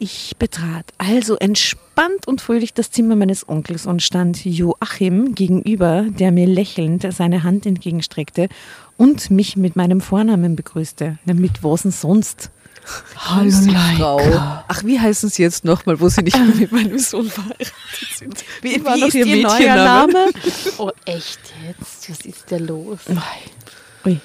Ich betrat also entspannt und fröhlich das Zimmer meines Onkels und stand Joachim gegenüber, der mir lächelnd seine Hand entgegenstreckte und mich mit meinem Vornamen begrüßte. Mit was denn sonst? Hallo Frau. Ach, wie heißen Sie jetzt nochmal, wo Sie nicht mehr mit meinem Sohn verheiratet sind? Wie, war wie noch ist Ihr, Ihr neuer Name? Oh, echt jetzt? Was ist da los? Ui.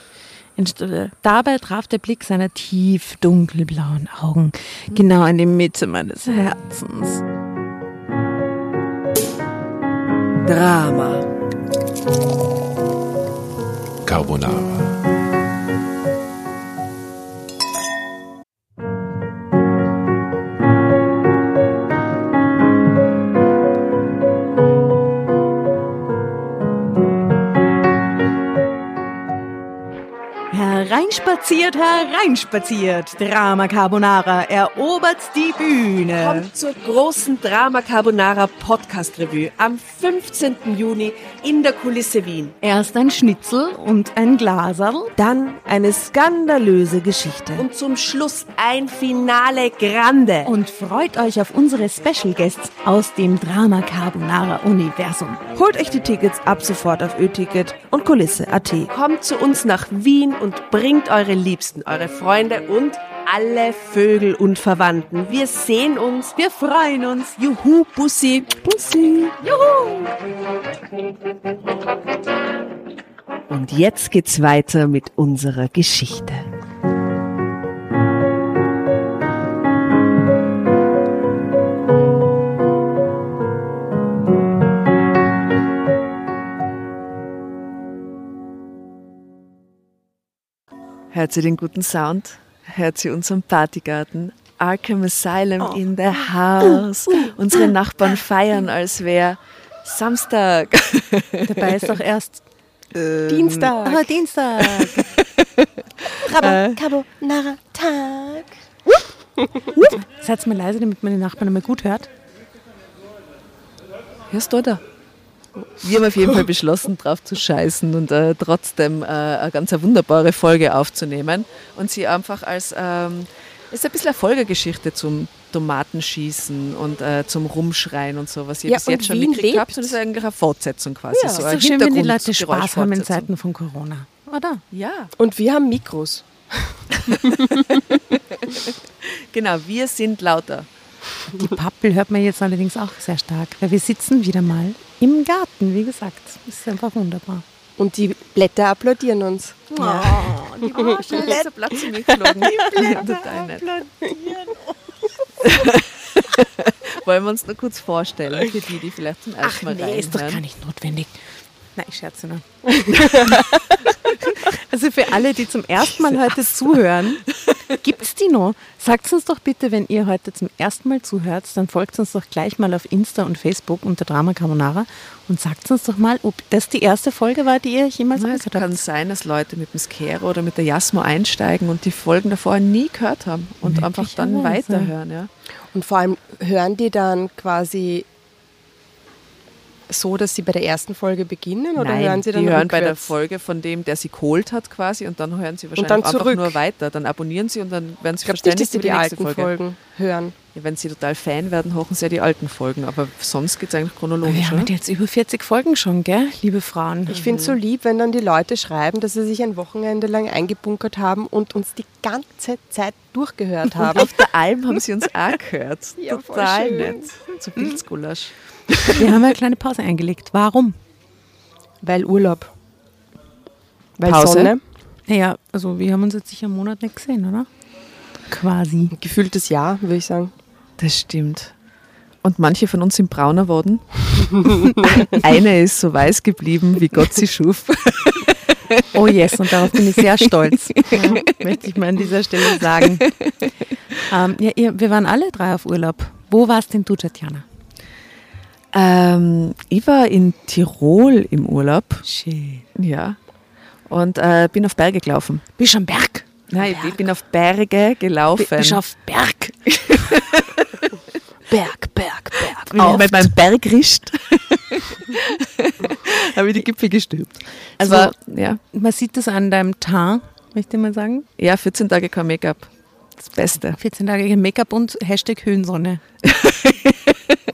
Dabei traf der Blick seiner tief dunkelblauen Augen genau in die Mitte meines Herzens. Drama. Carbonara. Hereinspaziert, hereinspaziert. Drama Carbonara erobert die Bühne. Kommt zur großen Drama Carbonara Podcast Revue am 15. Juni in der Kulisse Wien. Erst ein Schnitzel und ein Glaserl. Dann eine skandalöse Geschichte. Und zum Schluss ein Finale Grande. Und freut euch auf unsere Special Guests aus dem Drama Carbonara Universum. Holt euch die Tickets ab sofort auf Ö-Ticket und Kulisse.at. Kommt zu uns nach Wien und bringt eure Liebsten, eure Freunde und alle Vögel und Verwandten. Wir sehen uns, wir freuen uns. Juhu, Bussi. Bussi. Juhu. Und jetzt geht's weiter mit unserer Geschichte. Hört sie den guten Sound? Hört sie unseren Partygarten? Arkham Asylum oh. in the house. Unsere Nachbarn feiern, als wäre Samstag. Dabei ist doch erst ähm, Dienstag. Oh, Dienstag. Rabo, Cabo, Nara, Tag. Seid mal leise, damit man die Nachbarn einmal gut hört. Hörst du da? Wir haben auf jeden Fall beschlossen, drauf zu scheißen und äh, trotzdem äh, eine ganz wunderbare Folge aufzunehmen und sie einfach als ähm, ist ein bisschen eine Folgegeschichte zum Tomatenschießen und äh, zum Rumschreien und so, was ihr ja, bis jetzt schon Wien mitgekriegt habt. Und das ist eigentlich eine Fortsetzung quasi. Ja, so ist so schön, wenn die Leute Spaß haben in Zeiten von Corona. Oder? Ja. Und wir haben Mikros. genau, wir sind lauter. Die Pappel hört man jetzt allerdings auch sehr stark, weil wir sitzen wieder mal im Garten, wie gesagt. Das ist einfach wunderbar. Und die Blätter applaudieren uns. Oh, ja. die Blätter. Blätter. Platz. Die Blätter applaudieren Wollen wir uns nur kurz vorstellen, für die, die vielleicht zum ersten Mal Ach, nee, ist doch gar nicht notwendig. Nein, ich scherze nur. also für alle, die zum ersten Mal heute zuhören, gibt es die noch? Sagt uns doch bitte, wenn ihr heute zum ersten Mal zuhört, dann folgt uns doch gleich mal auf Insta und Facebook unter Drama Carbonara und sagt uns doch mal, ob das die erste Folge war, die ihr jemals ja, angehört habt. Es kann sein, dass Leute mit dem Skero oder mit der Jasmo einsteigen und die Folgen davor nie gehört haben und einfach dann weiterhören. Ja. Und vor allem hören die dann quasi so, dass Sie bei der ersten Folge beginnen oder Nein, hören Sie dann die hören bei der? Folge von dem, der sie geholt hat quasi und dann hören sie wahrscheinlich dann einfach zurück. nur weiter. Dann abonnieren sie und dann werden sie Ich glaube nicht, dass verständigt Sie für die die alten Folge. Folgen hören. Ja, wenn sie total Fan werden, hochen sie ja die alten Folgen. Aber sonst geht es eigentlich Wir chronologisch. haben oder? jetzt über 40 Folgen schon, gell, liebe Frauen? Ich finde es so lieb, wenn dann die Leute schreiben, dass sie sich ein Wochenende lang eingebunkert haben und uns die ganze Zeit durchgehört haben. Auf der Alm haben sie uns auch gehört. Ja, voll Total schön. nett. Zu Pilzgulasch. Wir haben eine kleine Pause eingelegt. Warum? Weil Urlaub. Weil Pause? Sonne. Naja, also wir haben uns jetzt sicher einen Monat nicht gesehen, oder? Quasi. Gefühltes Jahr, würde ich sagen. Das stimmt. Und manche von uns sind brauner worden. Eine ist so weiß geblieben, wie Gott sie schuf. Oh yes, und darauf bin ich sehr stolz. Ja, möchte ich mal an dieser Stelle sagen. Ähm, ja, ihr, wir waren alle drei auf Urlaub. Wo warst denn du, Tatjana? Ähm, ich war in Tirol im Urlaub. Schön. Ja. Und äh, bin auf Berge gelaufen. Bist am Berg? Nein, ich bin auf Berge gelaufen. Bist auf Berg? Berg, Berg, Berg. bin ich mit meinem Bergrist. Habe ich die Gipfel gestülpt. Also- Also, ja. Man sieht das an deinem Teint, möchte ich mal sagen. ja, 14 Tage kein Make-up. Das Beste. 14 Tage Make-up und Hashtag Höhensonne.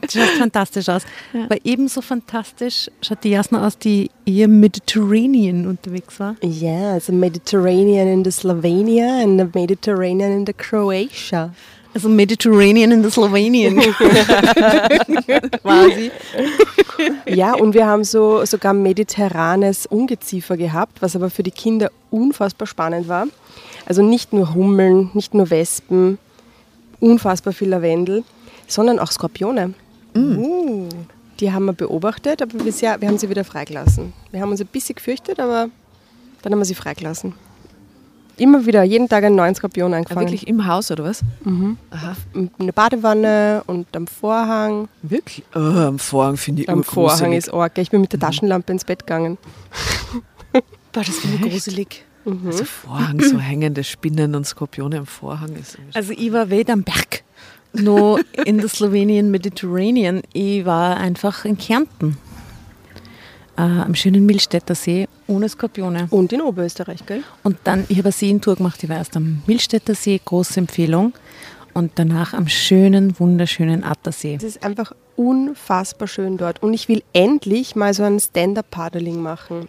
Das schaut fantastisch aus. Aber ebenso fantastisch schaut die Jasna aus, die eher Mediterranean unterwegs war. Ja, also Mediterranean in the Slovenia and the Mediterranean in the Croatia. Also Mediterranean in der Slowenien. Quasi. Ja, und wir haben so sogar mediterranes Ungeziefer gehabt, was aber für die Kinder unfassbar spannend war. Also nicht nur Hummeln, nicht nur Wespen, unfassbar viel Lavendel, sondern auch Skorpione. Uh, Die haben wir beobachtet, aber bisher, wir haben sie wieder freigelassen. Wir haben uns ein bisschen gefürchtet, aber dann haben wir sie freigelassen. Immer wieder, jeden Tag einen neuen Skorpion Ah, eingefangen. wirklich im Haus, oder was? Eine Badewanne und am Vorhang. Wirklich? Oh, am Vorhang finde ich Am. Vorhang ist arg. Ich bin mit der Taschenlampe ins Bett gegangen. Boah, das finde ich gruselig. Also Vorhang, so hängende Spinnen und Skorpione am Vorhang ist Also ich war weder am Berg, noch in der Slowenien Mediterranean. Ich war einfach in Kärnten. Äh, am schönen Millstätter See ohne Skorpione. Und in Oberösterreich, gell? Und dann, ich habe eine Seentour gemacht, ich war erst am Millstätter See, große Empfehlung. Und danach am schönen, wunderschönen Attersee. Es ist einfach unfassbar schön dort. Und ich will endlich mal so ein Stand-Up-Paddling machen.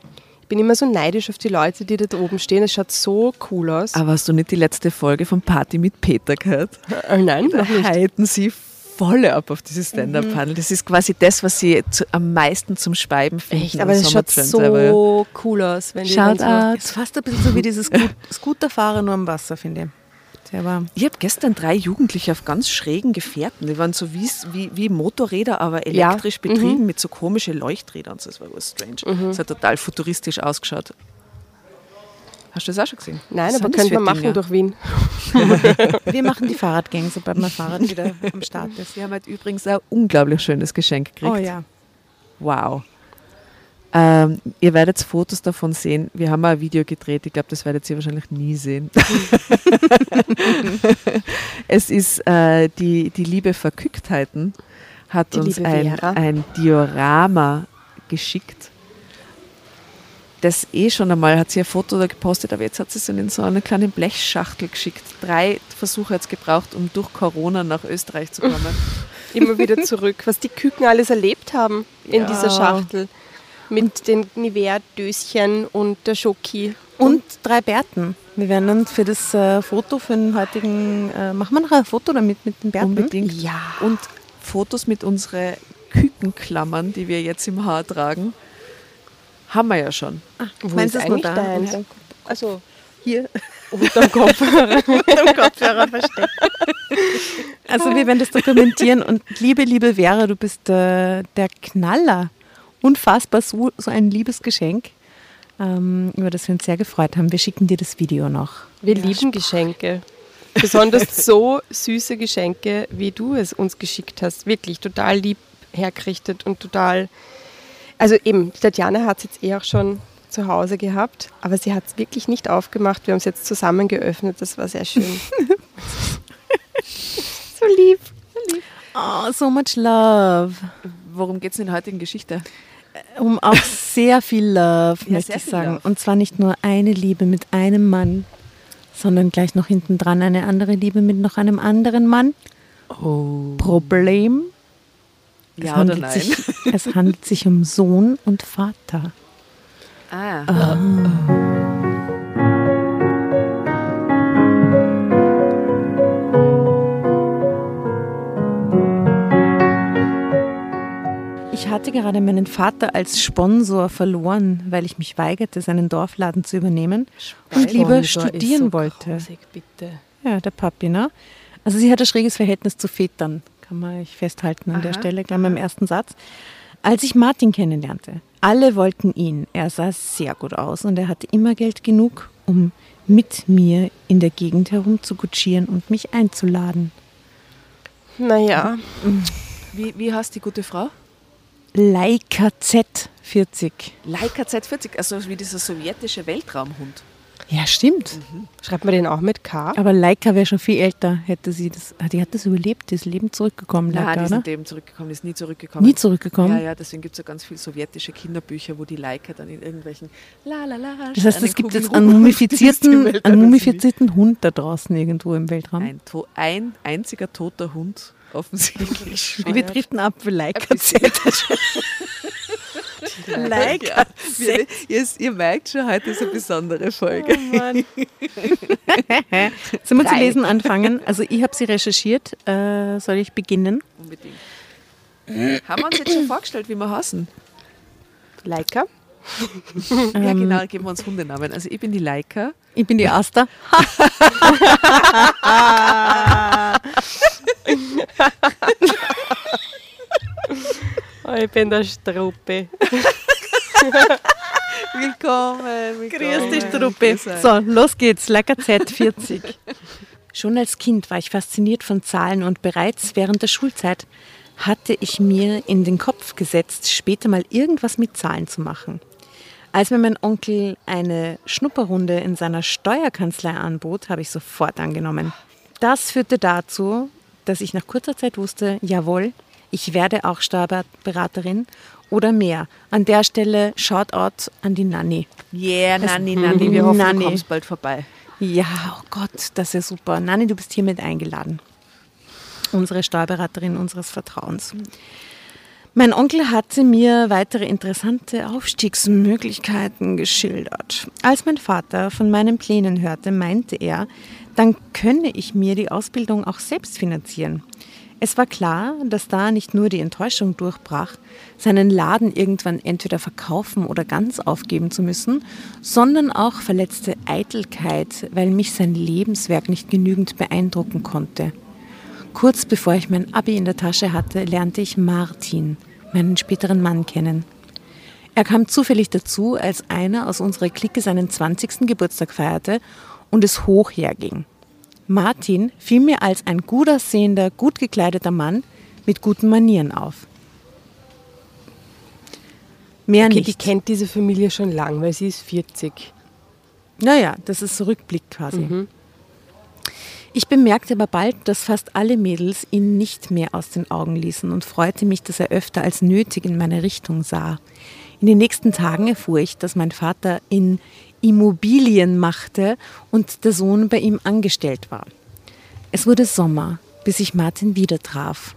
Ich bin immer so neidisch auf die Leute, die da oben stehen. Es schaut so cool aus. Aber hast du nicht die letzte Folge von Party mit Peter gehört? Äh, nein, Da noch nicht. heiten sie volle ab auf dieses Stand-Up-Panel. Das ist quasi das, was sie zu, am meisten zum Speiben finden. Echt, aber es schaut so cool aus. Wenn die dann Schaut so out. Ist fast ein bisschen so wie dieses Scoot- Scooterfahrer nur am Wasser, finde ich. Der war Ich habe gestern drei Jugendliche auf ganz schrägen Gefährten. Die waren so wie, wie, wie Motorräder, aber Ja. elektrisch betrieben mit so komischen Leuchträdern. Das war was strange. Das hat total futuristisch ausgeschaut. Hast du das auch schon gesehen? Nein, aber könnte für man machen durch Wien. Wir machen die Fahrradgänge, sobald mein Fahrrad wieder am Start ist. Sie haben halt übrigens ein unglaublich schönes Geschenk gekriegt. Oh ja. Wow. Ähm, ihr werdet Fotos davon sehen. Wir haben mal ein Video gedreht. Ich glaube, das werdet ihr wahrscheinlich nie sehen. es ist äh, die, die liebe Verkücktheiten hat Die uns ein, ein Diorama geschickt. Das eh schon einmal hat sie ein Foto da gepostet, aber jetzt hat sie es in so eine kleine Blechschachtel geschickt. Drei Versuche hat es gebraucht, um durch Corona nach Österreich zu kommen. Immer wieder zurück. Was die Küken alles erlebt haben in Ja. dieser Schachtel. Mit den Nivea-Döschen und der Schoki. Und drei Bärten. Wir werden dann für das äh, Foto, für den heutigen, äh, machen wir noch ein Foto damit mit den Bärten? Unbedingt. Ja. Und Fotos mit unseren Kükenklammern, die wir jetzt im Haar tragen, haben wir ja schon. Wo Meinst ist du es nur eigentlich da? deins? Ja. Also, Hier unterm Kopfhörer. unter Kopfhörer versteckt. Also wir werden das dokumentieren und liebe, liebe Vera, du bist äh, der Knaller. Unfassbar, so, so ein liebes Geschenk, ähm, über das wir uns sehr gefreut haben. Wir schicken dir das Video noch. Wir lieben Geschenke. Besonders so süße Geschenke, wie du es uns geschickt hast. Wirklich total lieb hergerichtet und total. Also eben, Tatjana hat es jetzt eh auch schon zu Hause gehabt, aber sie hat es wirklich nicht aufgemacht. Wir haben es jetzt zusammen geöffnet. Das war sehr schön. so lieb. Oh, so much love. worum geht es in der heutigen Geschichte? Um auch sehr viel Love, ja, möchte ich sagen. Love. Und zwar nicht nur eine Liebe mit einem Mann, sondern gleich noch hinten dran eine andere Liebe mit noch einem anderen Mann. Oh. Problem. Ja es oder nein? Sich, es handelt sich um Sohn und Vater. Ah. Oh. Ich hatte gerade meinen Vater als Sponsor verloren, weil ich mich weigerte, seinen Dorfladen zu übernehmen Sponsor und lieber studieren so wollte. Grausig, bitte. Ja, der Papi, ne? Also sie hat ein schräges Verhältnis zu Vätern, kann man festhalten an Aha. der Stelle, gleich beim ersten Satz. Als ich Martin kennenlernte, alle wollten ihn. Er sah sehr gut aus und er hatte immer Geld genug, um mit mir in der Gegend herum zu kutschieren und mich einzuladen. Naja. Wie, wie heißt die gute Frau? Leica Z40. Leica Z40, also wie dieser sowjetische Weltraumhund. Ja, stimmt. Mhm. Schreibt man den auch mit K? Aber Leica wäre schon viel älter, hätte sie das. Ah, die hat das überlebt, die ist Leben zurückgekommen. Leica, Nein, die ist? Leben zurückgekommen, die ist nie zurückgekommen. Nie zurückgekommen? Ja, ja, deswegen gibt es ja ganz viele sowjetische Kinderbücher, wo die Leica dann in irgendwelchen la la la. Das heißt, es gibt jetzt einen mumifizierten, einen mumifizierten Hund da draußen irgendwo im Weltraum. Ein, ein einziger toter Hund offensichtlich. Wir driften ab Z. Like. Ja, wir, ihr, ihr, merkt schon, heute ist eine besondere Folge. Oh. Sollen wir zu lesen anfangen? Also ich habe sie recherchiert. Äh, soll ich beginnen? Unbedingt. Haben wir uns jetzt schon vorgestellt, wie wir heißen? Leica. ja, genau, geben wir uns Hundenamen. Also ich bin die Leica. Ich bin die Asta. oh, ich bin der Struppe. willkommen, willkommen. Grüß dich, Struppe. So, los geht's. Lecker Z40. Schon als Kind war ich fasziniert von Zahlen und bereits während der Schulzeit hatte ich mir in den Kopf gesetzt, später mal irgendwas mit Zahlen zu machen. Als mir mein Onkel eine Schnupperrunde in seiner Steuerkanzlei anbot, habe ich sofort angenommen. Das führte dazu, dass ich nach kurzer Zeit wusste, jawohl, ich werde auch Steuerberaterin oder mehr. An der Stelle Shoutout an die Nanny. Yeah, Nanny, Nanny, wir hoffen, Nanny. du kommst bald vorbei. Ja, oh Gott, das ist super. Nanny, du bist hiermit eingeladen. Unsere Steuerberaterin unseres Vertrauens. Mein Onkel hatte mir weitere interessante Aufstiegsmöglichkeiten geschildert. Als mein Vater von meinen Plänen hörte, meinte er, dann könne ich mir die Ausbildung auch selbst finanzieren. Es war klar, dass da nicht nur die Enttäuschung durchbrach, seinen Laden irgendwann entweder verkaufen oder ganz aufgeben zu müssen, sondern auch verletzte Eitelkeit, weil mich sein Lebenswerk nicht genügend beeindrucken konnte. Kurz bevor ich mein Abi in der Tasche hatte, lernte ich Martin, meinen späteren Mann, kennen. Er kam zufällig dazu, als einer aus unserer Clique seinen 20. Geburtstag feierte und es hoch herging. Martin fiel mir als ein gut aussehender, gut gekleideter Mann mit guten Manieren auf. Mehr okay, nicht. Die kennt diese Familie schon lang, weil sie ist 40. Naja, das ist Rückblick quasi. Mhm. Ich bemerkte aber bald, dass fast alle Mädels ihn nicht mehr aus den Augen ließen und freute mich, dass er öfter als nötig in meine Richtung sah. In den nächsten Tagen erfuhr ich, dass mein Vater in Immobilien machte und der Sohn bei ihm angestellt war. Es wurde Sommer, bis ich Martin wieder traf.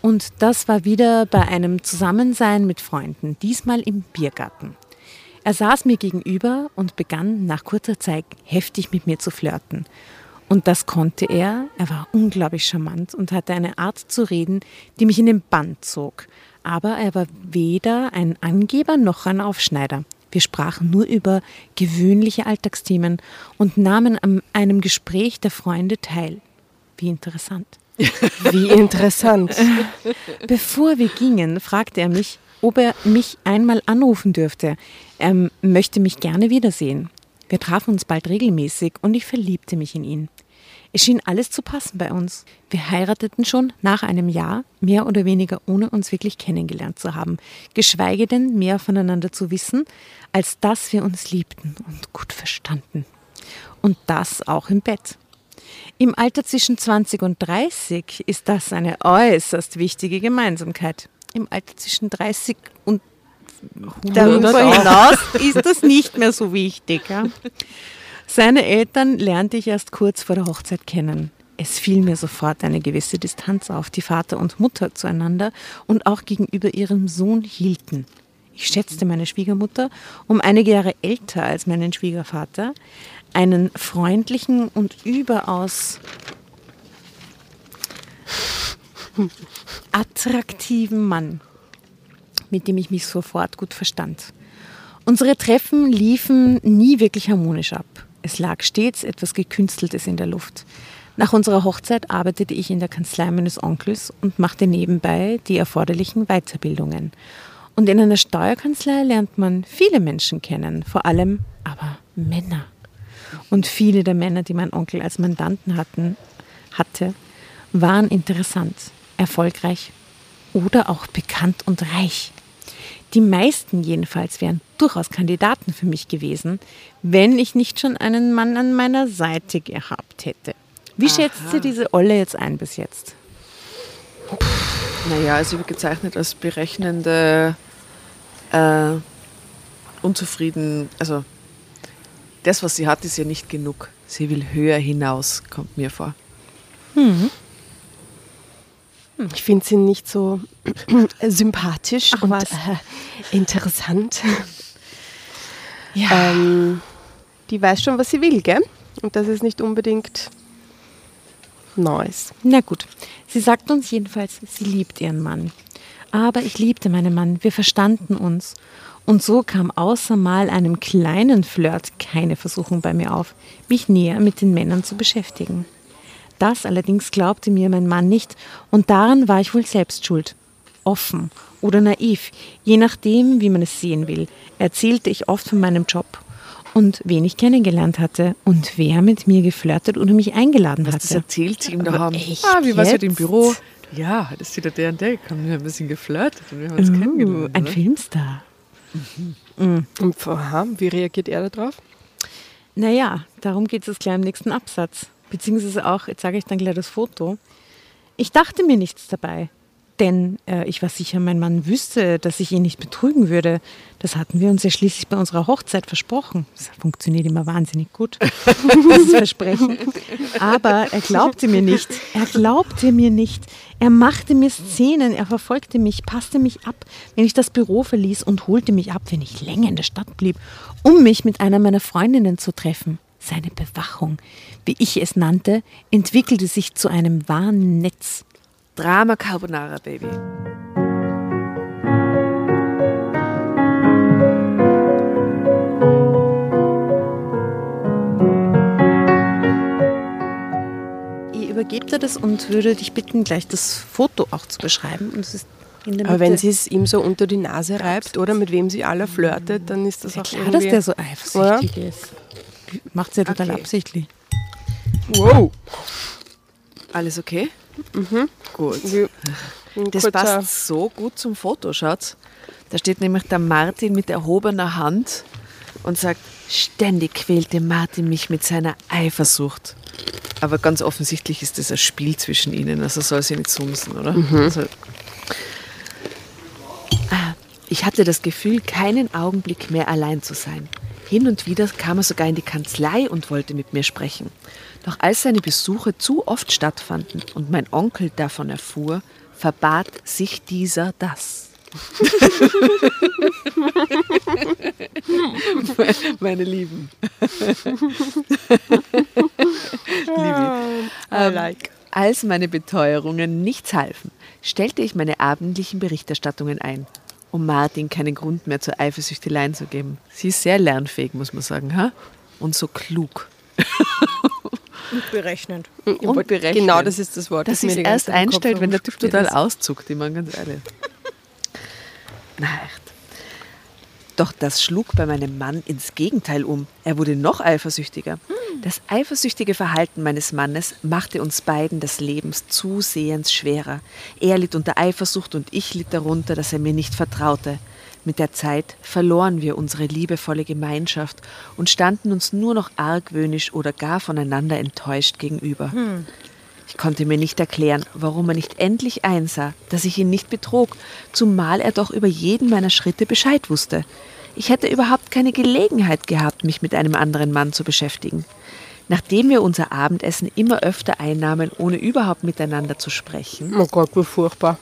Und das war wieder bei einem Zusammensein mit Freunden, diesmal im Biergarten. Er saß mir gegenüber und begann nach kurzer Zeit heftig mit mir zu flirten. Und das konnte er. Er war unglaublich charmant und hatte eine Art zu reden, die mich in den Bann zog. Aber er war weder ein Angeber noch ein Aufschneider. Wir sprachen nur über gewöhnliche Alltagsthemen und nahmen an einem Gespräch der Freunde teil. Wie interessant. Wie interessant. Bevor wir gingen, fragte er mich, ob er mich einmal anrufen dürfte. Er möchte mich gerne wiedersehen. Wir trafen uns bald regelmäßig und ich verliebte mich in ihn. Es schien alles zu passen bei uns. Wir heirateten schon nach einem Jahr, mehr oder weniger ohne uns wirklich kennengelernt zu haben, geschweige denn mehr voneinander zu wissen, als dass wir uns liebten und gut verstanden. Und das auch im Bett. Im Alter zwischen 20 und 30 ist das eine äußerst wichtige Gemeinsamkeit. im Alter zwischen 30 und darüber hinaus ist das nicht mehr so wichtig. Ja? Seine Eltern lernte ich erst kurz vor der Hochzeit kennen. Es fiel mir sofort eine gewisse Distanz auf, die Vater und Mutter zueinander und auch gegenüber ihrem Sohn hielten. Ich schätzte meine Schwiegermutter, um einige Jahre älter als meinen Schwiegervater, einen freundlichen und überaus attraktiven Mann, mit dem ich mich sofort gut verstand. Unsere Treffen liefen nie wirklich harmonisch ab. Es lag stets etwas Gekünsteltes in der Luft. Nach unserer Hochzeit arbeitete ich in der Kanzlei meines Onkels und machte nebenbei die erforderlichen Weiterbildungen. Und in einer Steuerkanzlei lernt man viele Menschen kennen, vor allem aber Männer. Und viele der Männer, die mein Onkel als Mandanten hatten, hatte, waren interessant, erfolgreich oder auch bekannt und reich. Die meisten jedenfalls wären durchaus Kandidaten für mich gewesen, wenn ich nicht schon einen Mann an meiner Seite gehabt hätte. Wie Aha. schätzt sie diese Olle jetzt ein bis jetzt? Naja, also wird gezeichnet als berechnende, äh, unzufrieden, also das, was sie hat, ist ja nicht genug. Sie will höher hinaus, kommt mir vor. Mhm. Ich finde sie nicht so sympathisch Ach, und äh, interessant. Ja. Ähm, die weiß schon, was sie will, gell? Und das ist nicht unbedingt Neues. Na gut. Sie sagt uns jedenfalls, sie liebt ihren Mann. Aber ich liebte meinen Mann. Wir verstanden uns. Und so kam außer mal einem kleinen Flirt keine Versuchung bei mir auf, mich näher mit den Männern zu beschäftigen. Das allerdings glaubte mir mein Mann nicht, und daran war ich wohl selbst schuld. Offen oder naiv, je nachdem, wie man es sehen will, erzählte ich oft von meinem Job und wen ich kennengelernt hatte und wer mit mir geflirtet oder mich eingeladen Was hatte. Das erzählt sie ihm daheim. Ah, wie war es im Büro? Ja, das ist wieder der und der. Haben wir ein bisschen geflirtet und wir haben uns uh, kennengelernt. Ein oder? Filmstar. Mhm. Und aha, wie reagiert er darauf? Naja, darum geht es gleich im nächsten Absatz. Beziehungsweise auch, jetzt sage ich dann gleich das Foto. Ich dachte mir nichts dabei. Denn äh, ich war sicher, mein Mann wüsste, dass ich ihn nicht betrügen würde. Das hatten wir uns ja schließlich bei unserer Hochzeit versprochen. Das funktioniert immer wahnsinnig gut, dieses Versprechen. Aber er glaubte mir nicht. Er glaubte mir nicht. Er machte mir Szenen, er verfolgte mich, passte mich ab, wenn ich das Büro verließ und holte mich ab, wenn ich länger in der Stadt blieb, um mich mit einer meiner Freundinnen zu treffen. Seine Bewachung, wie ich es nannte, entwickelte sich zu einem wahren Netz. Drama Carbonara, Baby. Ich übergebe dir das und würde dich bitten, gleich das Foto auch zu beschreiben. Und es ist Aber wenn sie es ihm so unter die Nase reibt oder mit wem sie alle flirtet, dann ist das ja, auch klar, dass der so eifersüchtig oder? ist. Macht sie ja total okay. absichtlich. Wow. Alles okay? Mhm. Gut. Das passt so gut zum Foto, schaut. Da steht nämlich der Martin mit erhobener Hand und sagt, ständig quälte Martin mich mit seiner Eifersucht. Aber ganz offensichtlich ist das ein Spiel zwischen ihnen, also soll sie nicht sumsen, oder? Mhm. Also, ah, ich hatte das Gefühl, keinen Augenblick mehr allein zu sein. Hin und wieder kam er sogar in die Kanzlei und wollte mit mir sprechen. Doch als seine Besuche zu oft stattfanden und mein Onkel davon erfuhr, verbat sich dieser das. Meine Lieben. Liebe. Ähm, like. Als meine Beteuerungen nichts halfen, stellte ich meine abendlichen Berichterstattungen ein, um Martin keinen Grund mehr zur Eifersüchteleien zu geben. Sie ist sehr lernfähig, muss man sagen, ha? und so klug. Und berechnend. Und berechnend. Genau, das ist das Wort. Das, das sich erst einstellt, wenn der Typ total ist. auszuckt, ich meine ganz ehrlich. Na echt. Doch das schlug bei meinem Mann ins Gegenteil um. Er wurde noch eifersüchtiger. Das eifersüchtige Verhalten meines Mannes machte uns beiden das Leben zusehends schwerer. Er litt unter Eifersucht und ich litt darunter, dass er mir nicht vertraute. Mit der Zeit verloren wir unsere liebevolle Gemeinschaft und standen uns nur noch argwöhnisch oder gar voneinander enttäuscht gegenüber. Hm. Ich konnte mir nicht erklären, warum er nicht endlich einsah, dass ich ihn nicht betrog, zumal er doch über jeden meiner Schritte Bescheid wusste. Ich hätte überhaupt keine Gelegenheit gehabt, mich mit einem anderen Mann zu beschäftigen. Nachdem wir unser Abendessen immer öfter einnahmen, ohne überhaupt miteinander zu sprechen. Oh Gott, wie furchtbar.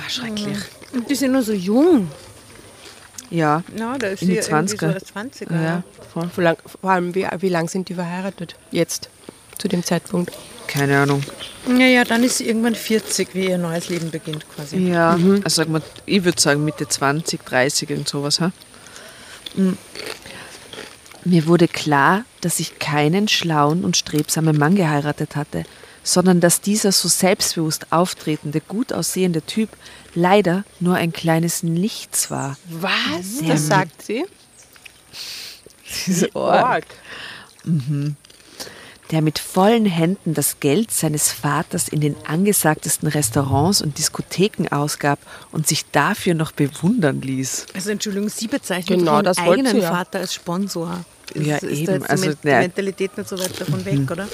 War schrecklich. Und die sind nur so jung. Ja, Ja, da ist in die sie irgendwie 20er. so 20er. ja, voll. Vor, lang, vor allem, wie, wie lang sind die verheiratet? Jetzt, zu dem Zeitpunkt. Keine Ahnung. ja, ja, dann ist sie irgendwann 40, wie ihr neues Leben beginnt quasi. Ja, also sag mal, ich würde sagen Mitte 20, 30, irgend sowas. Ha? Mm. Mir wurde klar, dass ich keinen schlauen und strebsamen Mann geheiratet hatte, sondern dass dieser so selbstbewusst auftretende, gut aussehende Typ leider nur ein kleines Nichts war. Was? Das sagt sie? Diese Org. Der mit vollen Händen das Geld seines Vaters in den angesagtesten Restaurants und Diskotheken ausgab und sich dafür noch bewundern ließ. Also Entschuldigung, sie bezeichnet Genau, ihren eigenen sie ja. Vater als Sponsor. Ist, Ja, ist eben. Da jetzt Also, die. Mentalität nicht so weit davon weg, oder?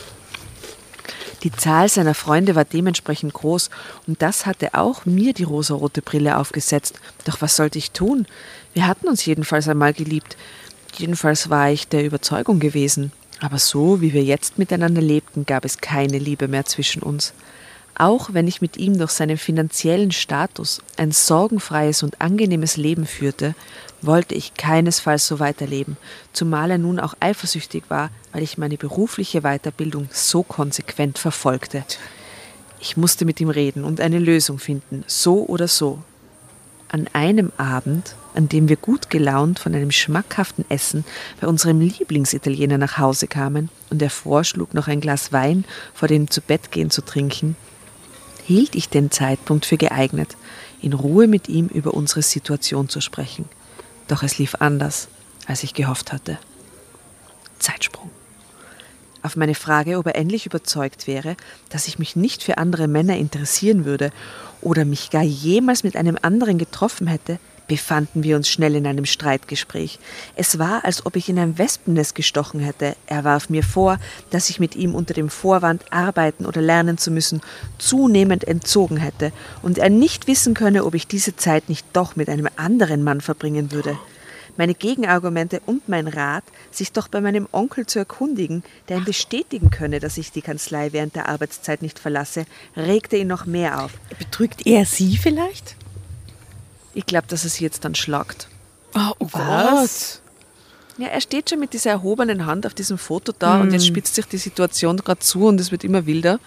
Die Zahl seiner Freunde war dementsprechend groß und das hatte auch mir die rosarote Brille aufgesetzt. Doch was sollte ich tun? Wir hatten uns jedenfalls einmal geliebt. Jedenfalls war ich der Überzeugung gewesen. Aber so, wie wir jetzt miteinander lebten, gab es keine Liebe mehr zwischen uns. Auch wenn ich mit ihm durch seinen finanziellen Status ein sorgenfreies und angenehmes Leben führte, wollte ich keinesfalls so weiterleben, zumal er nun auch eifersüchtig war, weil ich meine berufliche Weiterbildung so konsequent verfolgte. Ich musste mit ihm reden und eine Lösung finden, so oder so. An einem Abend, an dem wir gut gelaunt von einem schmackhaften Essen bei unserem Lieblingsitaliener nach Hause kamen und er vorschlug, noch ein Glas Wein vor dem Zubettgehen zu trinken, hielt ich den Zeitpunkt für geeignet, in Ruhe mit ihm über unsere Situation zu sprechen. Doch es lief anders, als ich gehofft hatte. Zeitsprung. Auf meine Frage, ob er endlich überzeugt wäre, dass ich mich nicht für andere Männer interessieren würde oder mich gar jemals mit einem anderen getroffen hätte, befanden wir uns schnell in einem Streitgespräch. Es war, als ob ich in ein Wespennest gestochen hätte. Er warf mir vor, dass ich mit ihm unter dem Vorwand, arbeiten oder lernen zu müssen, zunehmend entzogen hätte und er nicht wissen könne, ob ich diese Zeit nicht doch mit einem anderen Mann verbringen würde. Meine Gegenargumente und mein Rat, sich doch bei meinem Onkel zu erkundigen, der ihm bestätigen könne, dass ich die Kanzlei während der Arbeitszeit nicht verlasse, regte ihn noch mehr auf. Betrügt er sie vielleicht? Ich glaube, dass er sie jetzt dann schlagt. Oh, Was? Ja, er steht schon mit dieser erhobenen Hand auf diesem Foto da und jetzt spitzt sich die Situation gerade zu und es wird immer wilder.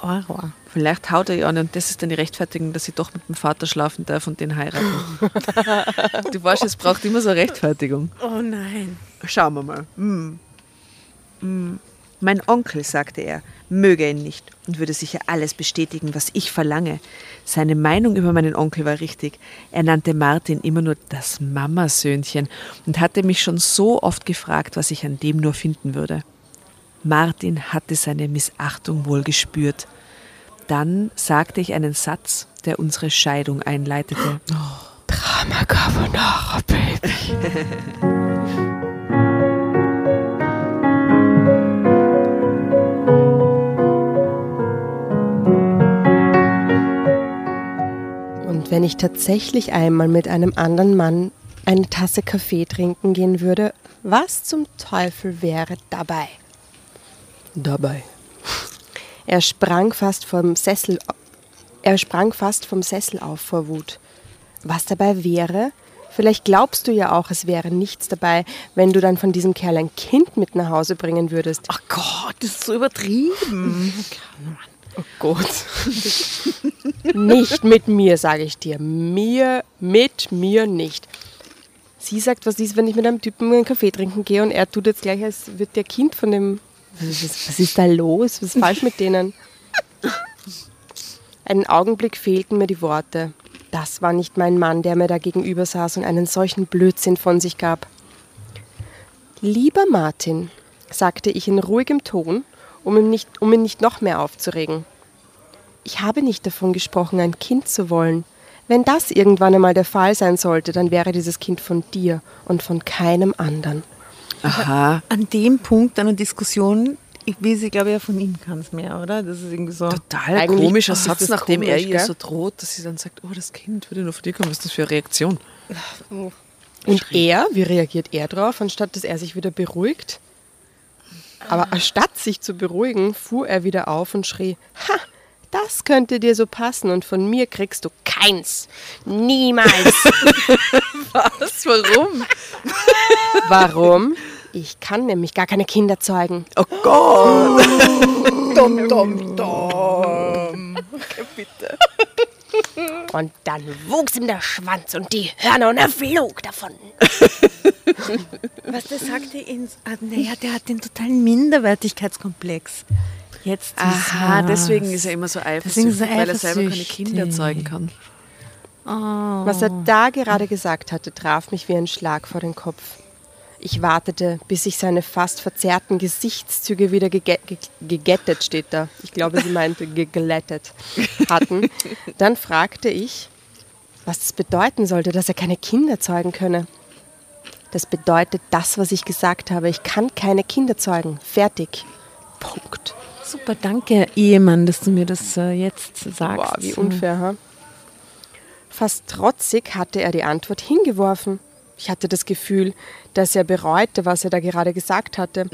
Horror. Vielleicht haut er ja an und das ist dann die Rechtfertigung, dass sie doch mit dem Vater schlafen darf und den heiraten. du weißt, es braucht immer so eine Rechtfertigung. Oh nein. Schauen wir mal. Hm. Hm. Mein Onkel, sagte er, möge ihn nicht und würde sicher alles bestätigen, was ich verlange. Seine Meinung über meinen Onkel war richtig. Er nannte Martin immer nur das Mamasöhnchen und hatte mich schon so oft gefragt, was ich an dem nur finden würde. Martin hatte seine Missachtung wohl gespürt. Dann sagte ich einen Satz, der unsere Scheidung einleitete. Drama Carbonara, Baby. Und wenn ich tatsächlich einmal mit einem anderen Mann eine Tasse Kaffee trinken gehen würde, was zum Teufel wäre dabei? Dabei. Er sprang fast vom Sessel er sprang fast vom Sessel auf vor Wut. Was dabei wäre? Vielleicht glaubst du ja auch, es wäre nichts dabei, wenn du dann von diesem Kerl ein Kind mit nach Hause bringen würdest. Ach Gott, das ist so übertrieben. Oh Gott. nicht mit mir, sage ich dir. Mir, mit mir nicht. Sie sagt, was ist, wenn ich mit einem Typen einen Kaffee trinken gehe und er tut jetzt gleich, als wird der Kind von dem. Was ist, was ist da los? Was ist falsch mit denen? Einen Augenblick fehlten mir die Worte. Das war nicht mein Mann, der mir da gegenüber saß und einen solchen Blödsinn von sich gab. Lieber Martin, sagte ich in ruhigem Ton, um ihn, nicht, um ihn nicht noch mehr aufzuregen. Ich habe nicht davon gesprochen, ein Kind zu wollen. Wenn das irgendwann einmal der Fall sein sollte, dann wäre dieses Kind von dir und von keinem anderen. Aha, An dem Punkt einer Diskussion Ich weiß, ich glaube ja von ihm kann es mehr, oder? Das ist irgendwie so. Total Eigentlich komischer Satz, nachdem er komisch, ihr gell? so droht, dass sie dann sagt, oh, das Kind würde nur von dir kommen. Was ist das für eine Reaktion? Und er, wie reagiert er drauf, anstatt dass er sich wieder beruhigt? Aber anstatt sich zu beruhigen, fuhr er wieder auf und schrie, ha, das könnte dir so passen und von mir kriegst du keins. Niemals. Was? Warum? Warum? Ich kann nämlich gar keine Kinder zeugen. Oh Gott! Dum, dum, dum. Bitte. Und dann wuchs ihm der Schwanz und die Hörner und er flog davon. Was der sagte ins. Ah, naja, der hat den totalen Minderwertigkeitskomplex. Jetzt Aha, deswegen ist er immer so eifersüchtig, er weil er selber keine. Kinder zeugen kann. Was er da gerade gesagt hatte, traf mich wie ein Schlag vor den Kopf. Ich wartete, bis sich seine fast verzerrten Gesichtszüge wieder gege ge gegettet, steht da. Ich glaube, sie meinte geglättet, hatten. Dann fragte ich, was das bedeuten sollte, dass er keine Kinder zeugen könne. Das bedeutet das, was ich gesagt habe. Ich kann keine Kinder zeugen. Fertig. Punkt. Super, danke, Ehemann, dass du mir das äh, jetzt sagst. Boah, wie unfair, ha? Fast trotzig hatte er die Antwort hingeworfen. Ich hatte das Gefühl, dass er bereute, was er da gerade gesagt hatte.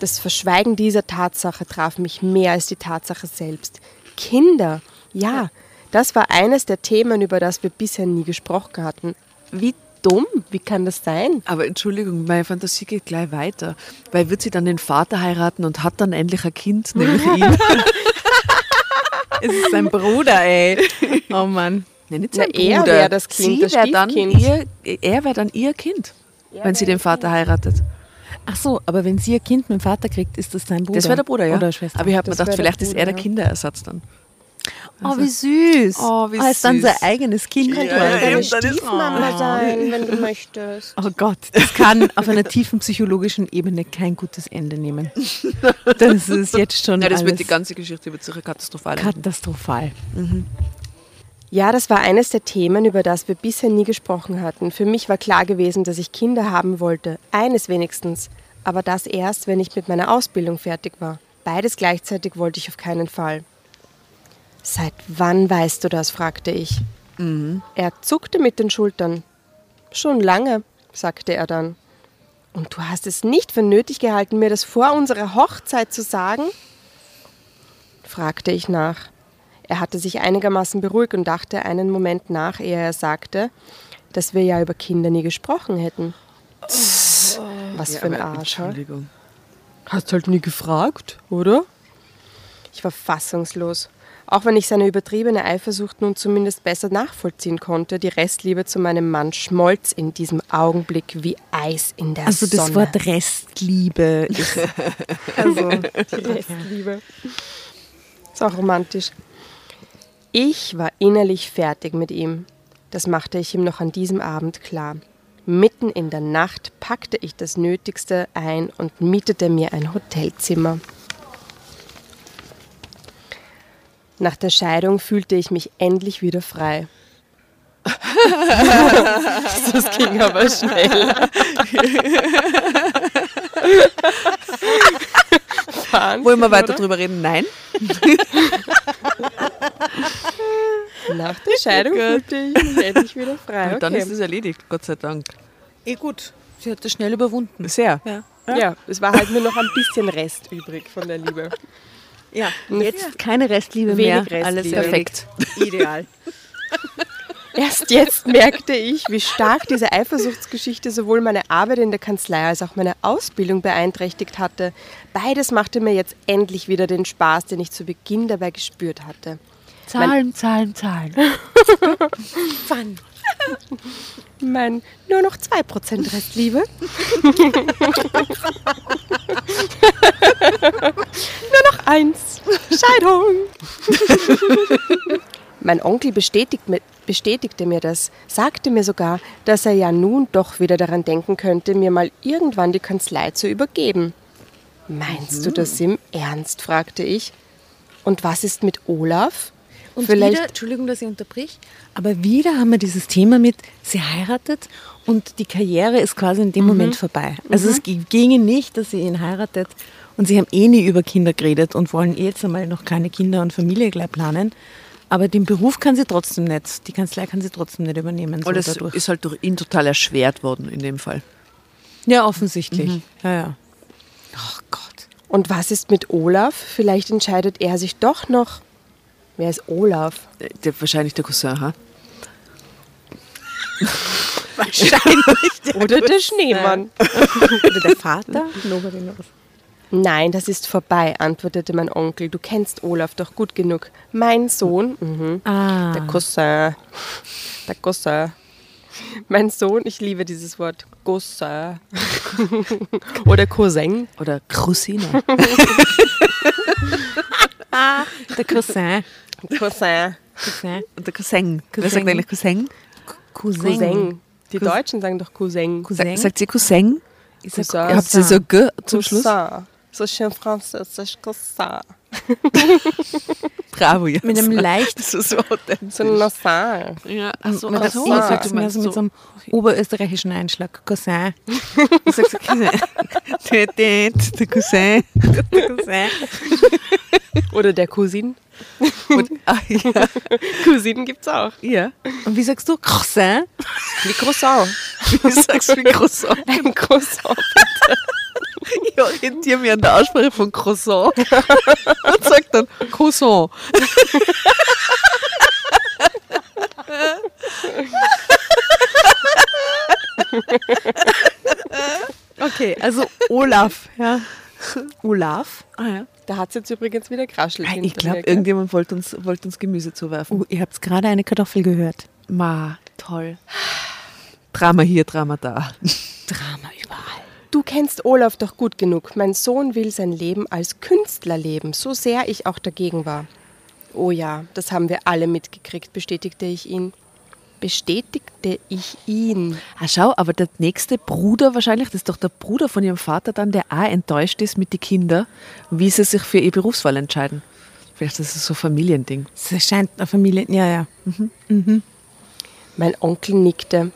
Das Verschweigen dieser Tatsache traf mich mehr als die Tatsache selbst. Kinder, ja, das war eines der Themen, über das wir bisher nie gesprochen hatten. Wie dumm, wie kann das sein? Aber Entschuldigung, meine Fantasie geht gleich weiter. Weil wird sie dann den Vater heiraten und hat dann endlich ein Kind, nämlich ihn. Es ist sein Bruder, ey. Oh Mann. Nee, nicht Na, sein er Bruder. wär das Kind, sie das wär dann Stiefkind. ihr, Er wäre dann ihr Kind, wenn sie den Vater heiratet. Ach so, aber wenn sie ihr Kind mit dem Vater kriegt, ist das sein Bruder. Das wäre der Bruder, ja. Oder Schwester. Aber ich habe mir gedacht, vielleicht ist er der Bruder, ja. Kinderersatz dann. oh, wie süß. Oh, wie Er ist dann süß. sein eigenes Kind. Ja, eben, dann ist- Stiefmama sein, wenn du möchtest. Oh Gott, das kann auf einer tiefen psychologischen Ebene kein gutes Ende nehmen. Das ist jetzt schon Ja, das alles wird die ganze Geschichte wird sicher katastrophal. katastrophal. Ja, das war eines der Themen, über das wir bisher nie gesprochen hatten. Für mich war klar gewesen, dass ich Kinder haben wollte. Eines wenigstens. Aber das erst, wenn ich mit meiner Ausbildung fertig war. Beides gleichzeitig wollte ich auf keinen Fall. Seit wann weißt du das? fragte ich. Er zuckte mit den Schultern. Schon lange, sagte er dann. Und du hast es nicht für nötig gehalten, mir das vor unserer Hochzeit zu sagen? fragte ich nach. Er hatte sich einigermaßen beruhigt und dachte einen Moment nach, ehe er sagte, dass wir ja über Kinder nie gesprochen hätten. Was für ein Arsch. Entschuldigung. Hast halt nie gefragt, oder? Ich war fassungslos. Auch wenn ich seine übertriebene Eifersucht nun zumindest besser nachvollziehen konnte, die Restliebe zu meinem Mann schmolz in diesem Augenblick wie Eis in der Also Sonne. das Wort Restliebe ist Also, die Restliebe. Ist auch romantisch. Ich war innerlich fertig mit ihm. Das machte ich ihm noch an diesem Abend klar. Mitten in der Nacht packte ich das Nötigste ein und mietete mir ein Hotelzimmer. Nach der Scheidung fühlte ich mich endlich wieder frei. das ging aber schnell. Wollen wir weiter drüber reden? Nein. Nach der Scheidung fühlte ich mich endlich wieder frei. Und dann Okay. ist es erledigt, Gott sei Dank. eh gut. Sie hat das schnell überwunden. Sehr. Ja. Ja, es war halt nur noch ein bisschen Rest übrig von der Liebe. Ja, jetzt keine Restliebe Wenig mehr. Alles Restliebe. perfekt. Ideal. Erst jetzt merkte ich, wie stark diese Eifersuchtsgeschichte sowohl meine Arbeit in der Kanzlei als auch meine Ausbildung beeinträchtigt hatte. Beides machte mir jetzt endlich wieder den Spaß, den ich zu Beginn dabei gespürt hatte. Zahlen, Zahlen, Zahlen. Fun. Mein nur noch 2% Restliebe. nur noch eins. Scheidung. mein Onkel bestätigt, mi- bestätigte mir das, sagte mir sogar, dass er ja nun doch wieder daran denken könnte, mir mal irgendwann die Kanzlei zu übergeben. Meinst du das im Ernst? fragte ich. Und was ist mit Olaf? Und Vielleicht- wieder, Entschuldigung, dass ich unterbrich, aber wieder haben wir dieses Thema mit, sie heiratet und die Karriere ist quasi in dem Moment vorbei. Also es g- ginge nicht, dass sie ihn heiratet Und sie haben eh nie über Kinder geredet und wollen eh jetzt einmal noch keine Kinder und Familie gleich planen. Aber den Beruf kann sie trotzdem nicht, die Kanzlei kann sie trotzdem nicht übernehmen. So und dadurch. ist halt durch ihn total erschwert worden in dem Fall. Ja, offensichtlich. Mhm. Ja, ja. Oh Gott. Und was ist mit Olaf? Vielleicht entscheidet er sich doch noch. Wer ist Olaf? Der, wahrscheinlich der Cousin, ha? wahrscheinlich. Der Oder der Schneemann. Oder der Vater? Nein, das ist vorbei, antwortete mein Onkel. Du kennst Olaf doch gut genug. Mein Sohn, mhm. ah. der Cousin, der Cousin. Mein Sohn, ich liebe dieses Wort, Cousin. Oder Cousin. Oder Cousine. der Cousin. Cousin. Cousin. Der Cousin. Wer sagt eigentlich Cousin? Cousin. Cousin. Die Deutschen sagen doch Cousin. Cousin. Sagt sie Cousin? Cousin. Habt ihr so G zum Schluss? So schön französisch Cousin. Bravo, ja. Mit einem leicht so, so, so nasal. Ja, also, mit, also, so, sagt so, so mit so einem oberösterreichischen Einschlag. Cousin. Du sagst Cousin. Der Cousin. Der Cousin. Oder der Cousin. Und, ah, ja. Cousinen gibt es auch. Ja. Und wie sagst du Croissant? Wie Croissant. Wie sagst du wie Croissant? Ein Croissant, bitte. Ich orientiere mich an der Aussprache von Croissant und sage dann Croissant. okay, also Olaf, ja. Olaf. Ah, ja. Da hat es jetzt übrigens wieder kraschelt. Ich glaube, irgendjemand wollte uns, wollte uns Gemüse zuwerfen. Oh, ihr habt gerade eine Kartoffel gehört. Ma, toll. Drama hier, Drama da. Drama überall. Du kennst Olaf doch gut genug. Mein Sohn will sein Leben als Künstler leben, so sehr ich auch dagegen war. Oh ja, das haben wir alle mitgekriegt, bestätigte ich ihn bestätigte ich ihn. Ah, schau, aber der nächste Bruder wahrscheinlich, das ist doch der Bruder von ihrem Vater dann, der auch enttäuscht ist mit den Kindern, wie sie sich für ihr Berufswahl entscheiden. Vielleicht ist es so ein Familiending. Es scheint eine Familie, ja, ja. Mhm. Mhm. Mein Onkel nickte.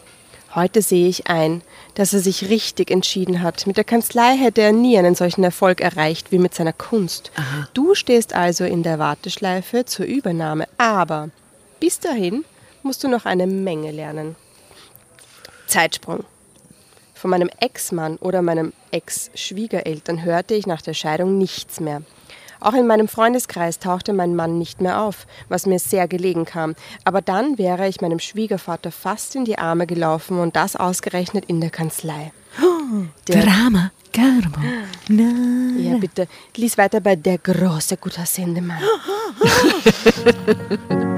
Heute sehe ich ein, dass er sich richtig entschieden hat. Mit der Kanzlei hätte er nie einen solchen Erfolg erreicht wie mit seiner Kunst. Aha. Du stehst also in der Warteschleife zur Übernahme, aber bis dahin musst du noch eine Menge lernen. Zeitsprung. Von meinem Ex-Mann oder meinem Ex-Schwiegereltern hörte ich nach der Scheidung nichts mehr. Auch in meinem Freundeskreis tauchte mein Mann nicht mehr auf, was mir sehr gelegen kam. Aber dann wäre ich meinem Schwiegervater fast in die Arme gelaufen und das ausgerechnet in der Kanzlei. Der Drama, Garbo. Na, ja, bitte, lies weiter bei Der große guter Sendemann.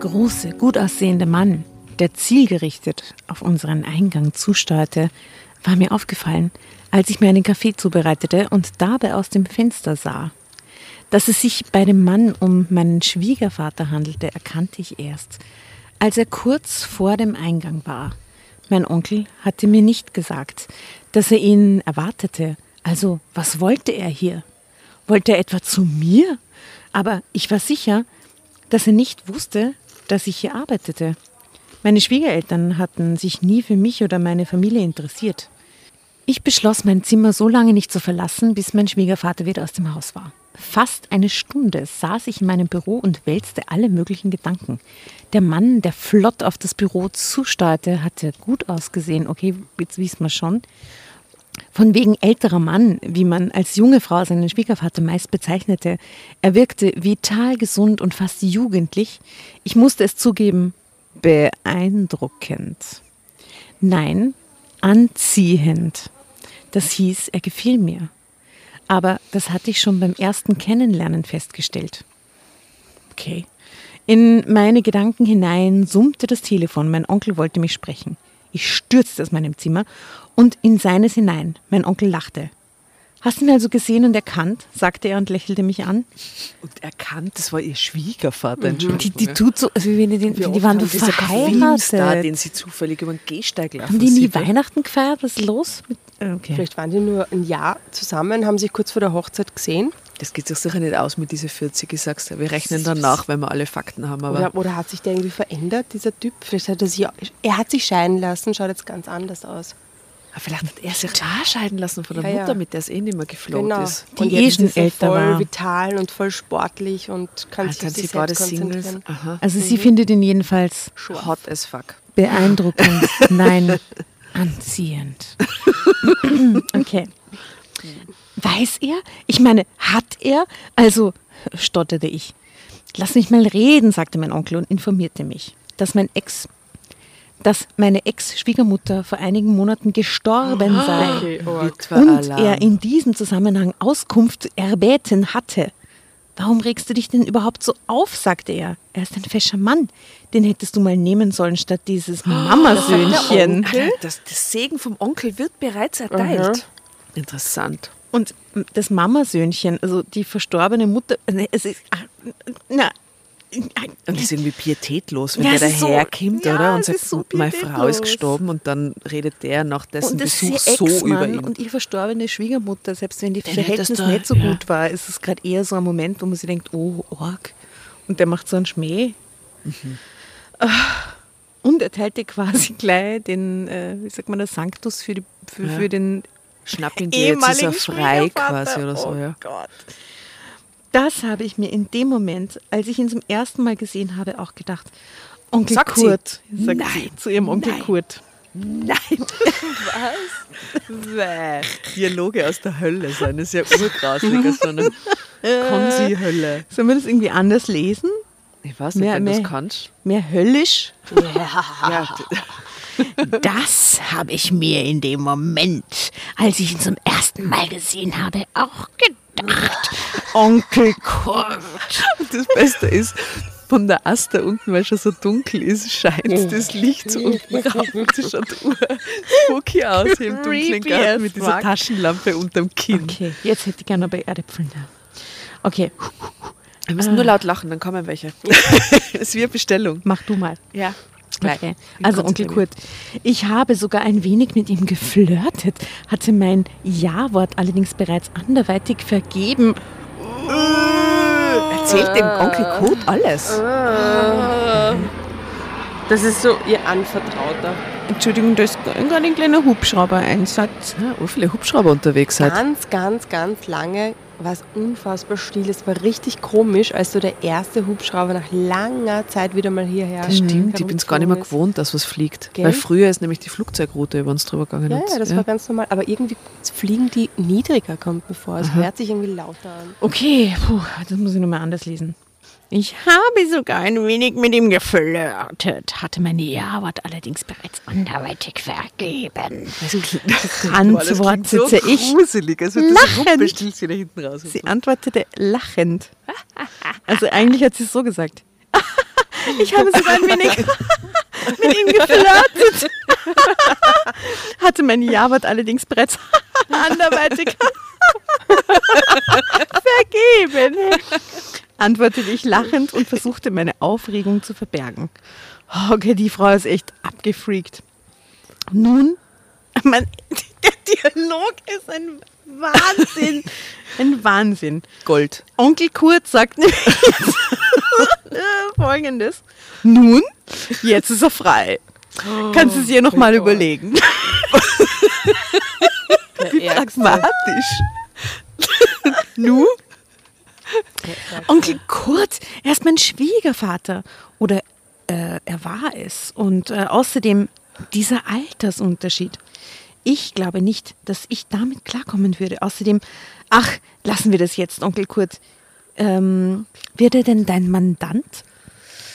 Große, gut aussehende Mann, der zielgerichtet auf unseren Eingang zusteuerte, war mir aufgefallen, als ich mir einen Kaffee zubereitete und dabei aus dem Fenster sah. Dass es sich bei dem Mann um meinen Schwiegervater handelte, erkannte ich erst, als er kurz vor dem Eingang war. Mein Onkel hatte mir nicht gesagt, dass er ihn erwartete. Also, was wollte er hier? Wollte er etwa zu mir? Aber ich war sicher, dass er nicht wusste, dass ich hier arbeitete. Meine Schwiegereltern hatten sich nie für mich oder meine Familie interessiert. Ich beschloss, mein Zimmer so lange nicht zu verlassen, bis mein Schwiegervater wieder aus dem Haus war. Fast eine Stunde saß ich in meinem Büro und wälzte alle möglichen Gedanken. Der Mann, der flott auf das Büro zusteuerte, hatte gut ausgesehen. Okay, jetzt wissen wir schon. Von wegen älterer Mann, wie man als junge Frau seinen Schwiegervater meist bezeichnete. Er wirkte vital, gesund und fast jugendlich. Ich musste es zugeben, beeindruckend. Nein, anziehend. Das hieß, er gefiel mir. Aber das hatte ich schon beim ersten Kennenlernen festgestellt. Okay. In meine Gedanken hinein summte das Telefon. Mein Onkel wollte mich sprechen. Ich stürzte aus meinem Zimmer und in seines hinein. Mein Onkel lachte. Hast du ihn also gesehen und erkannt? sagte er und lächelte mich an. Und erkannt, das war ihr Schwiegervater, mhm. Entschuldigung. Die, die tut so, also wie den, Wie die waren doch verheiratet. den sie zufällig über den Gehsteig laufen Haben die nie Weihnachten gefeiert? Was ist los? Okay. Vielleicht waren die nur ein Jahr zusammen, haben sich kurz vor der Hochzeit gesehen. Das geht sich sicher nicht aus mit diesen 40, ich sag's dir. Wir rechnen dann nach, wenn wir alle Fakten haben. Aber oder, oder hat sich der irgendwie verändert, dieser Typ? Vielleicht hat er sich, er hat sich scheiden lassen, schaut jetzt ganz anders aus. Aber vielleicht hat er sich da scheiden lassen von der ja, Mutter, ja. mit der es eh nicht mehr geflogen genau. ist. Die und eh schon älter voll war. vital und voll sportlich und kann also sich auf sich selbst konzentrieren. Also mhm. sie findet ihn jedenfalls hot as fuck. Beeindruckend. Nein, anziehend. okay. Weiß er? Ich meine, hat er? Also, stotterte ich. Lass mich mal reden, sagte mein Onkel und informierte mich, dass mein Ex dass meine Ex-Schwiegermutter vor einigen Monaten gestorben ah, sei okay, oh, und er in diesem Zusammenhang Auskunft erbeten hatte. Warum regst du dich denn überhaupt so auf? sagte er. Er ist ein fescher Mann. Den hättest du mal nehmen sollen statt dieses Mamasöhnchen. Das, das, Segen vom Onkel wird bereits erteilt. Mhm. Interessant. Und das Mamasöhnchen, also die verstorbene Mutter, es ist, na, und ist irgendwie pietätlos, wenn ja, der daherkommt, so, oder? Ja, und sagt, so meine Frau ist gestorben und dann redet der nach dessen Besuch so über ihn. Und ihre verstorbene Schwiegermutter, selbst wenn die Verhältnis nicht so gut war, ist es gerade eher so ein Moment, wo man sich denkt, oh, Org. Und der macht so einen Schmäh. Mhm. Und er teilte quasi gleich den, äh, wie sagt man, das Sanctus für, die, für, für den Schnapp ihn dir, jetzt ist er frei quasi oder so. Oh ja. Gott. Das habe ich mir in dem Moment, als ich ihn zum ersten Mal gesehen habe, auch gedacht. Onkel sagt Kurt, sie? sagt Nein. sie zu ihrem Onkel Nein. Kurt. Nein. Was? Dialoge aus der Hölle sein, das ist ja urgrasig, so eine Konsi-Hölle. Sollen wir das irgendwie anders lesen? Ich weiß nicht, mehr, wenn du das kannst. Mehr höllisch? Ja. ja. Das habe ich mir in dem Moment, als ich ihn zum ersten Mal gesehen habe, auch gedacht. Onkel Kurt. Das Beste ist, von der Ast da unten, weil es schon so dunkel ist, scheint das Licht so unten rauf. Das schaut spooky aus hier im dunklen Garten mit dieser Taschenlampe unterm Kinn. Okay, jetzt hätte ich gerne bei Erdäpfeln da. Okay. Wir müssen nur laut lachen, dann kommen welche. das ist wie eine Bestellung. Mach du mal. Ja. Okay. Also Onkel Kurt, ich habe sogar ein wenig mit ihm geflirtet, hatte mein Ja-Wort allerdings bereits anderweitig vergeben. Erzählt dem Onkel Kurt alles. Das ist so ihr Anvertrauter. Entschuldigung, da ist gerade ein kleiner Hubschrauber-Einsatz. Ja, wo viele Hubschrauber unterwegs sind. Ganz, ganz, ganz lange war es unfassbar still. Es war richtig komisch, als so der erste Hubschrauber nach langer Zeit wieder mal hierher Das stimmt, ich bin es gar nicht mehr gewohnt, dass was fliegt. Gell? Weil früher ist nämlich die Flugzeugroute über uns drüber gegangen. Ja, ja das ja. war ganz normal. Aber irgendwie fliegen die niedriger, kommt mir vor. Es hört sich irgendwie lauter an. Okay, puh, das muss ich nochmal anders lesen. Ich habe sogar ein wenig mit ihm geflirtet, hatte meine Ja-Wort allerdings bereits anderweitig vergeben. antwortete ich gruselig, als lachend. hinten raus. Sie antwortete lachend. Also eigentlich hat sie es so gesagt. Ich habe sogar ein wenig mit ihm geflirtet. Hatte mein Ja-Wort allerdings bereits anderweitig vergeben antwortete ich lachend und versuchte meine Aufregung zu verbergen. Okay, die Frau ist echt abgefreakt. Nun, man, der Dialog ist ein Wahnsinn. Ein Wahnsinn. Gold. Onkel Kurt sagt folgendes. Nun, Jetzt ist er frei. Oh, Kannst du es dir nochmal überlegen? Wie pragmatisch. nu? Onkel Kurt, er ist mein Schwiegervater. Oder äh, er war es. Und äh, außerdem dieser Altersunterschied. Ich glaube nicht, dass ich damit klarkommen würde. Außerdem, ach, lassen wir das jetzt, Onkel Kurt. Ähm, wird er denn dein Mandant?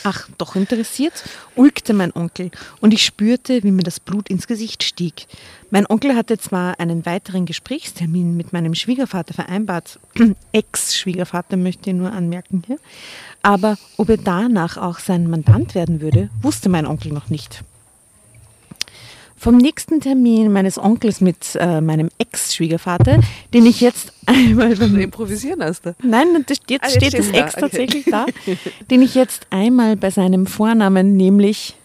Ach, doch interessiert, ulkte mein Onkel und ich spürte, wie mir das Blut ins Gesicht stieg. Mein Onkel hatte zwar einen weiteren Gesprächstermin mit meinem Schwiegervater vereinbart, Ex-Schwiegervater möchte ich nur anmerken hier, aber ob er danach auch sein Mandant werden würde, wusste mein Onkel noch nicht. Vom nächsten Termin meines Onkels mit äh, meinem Ex-Schwiegervater, den ich jetzt einmal beim Improvisieren hast du? Nein, das, jetzt, ah, jetzt steht das Ex da. tatsächlich da, den ich jetzt einmal bei seinem Vornamen, nämlich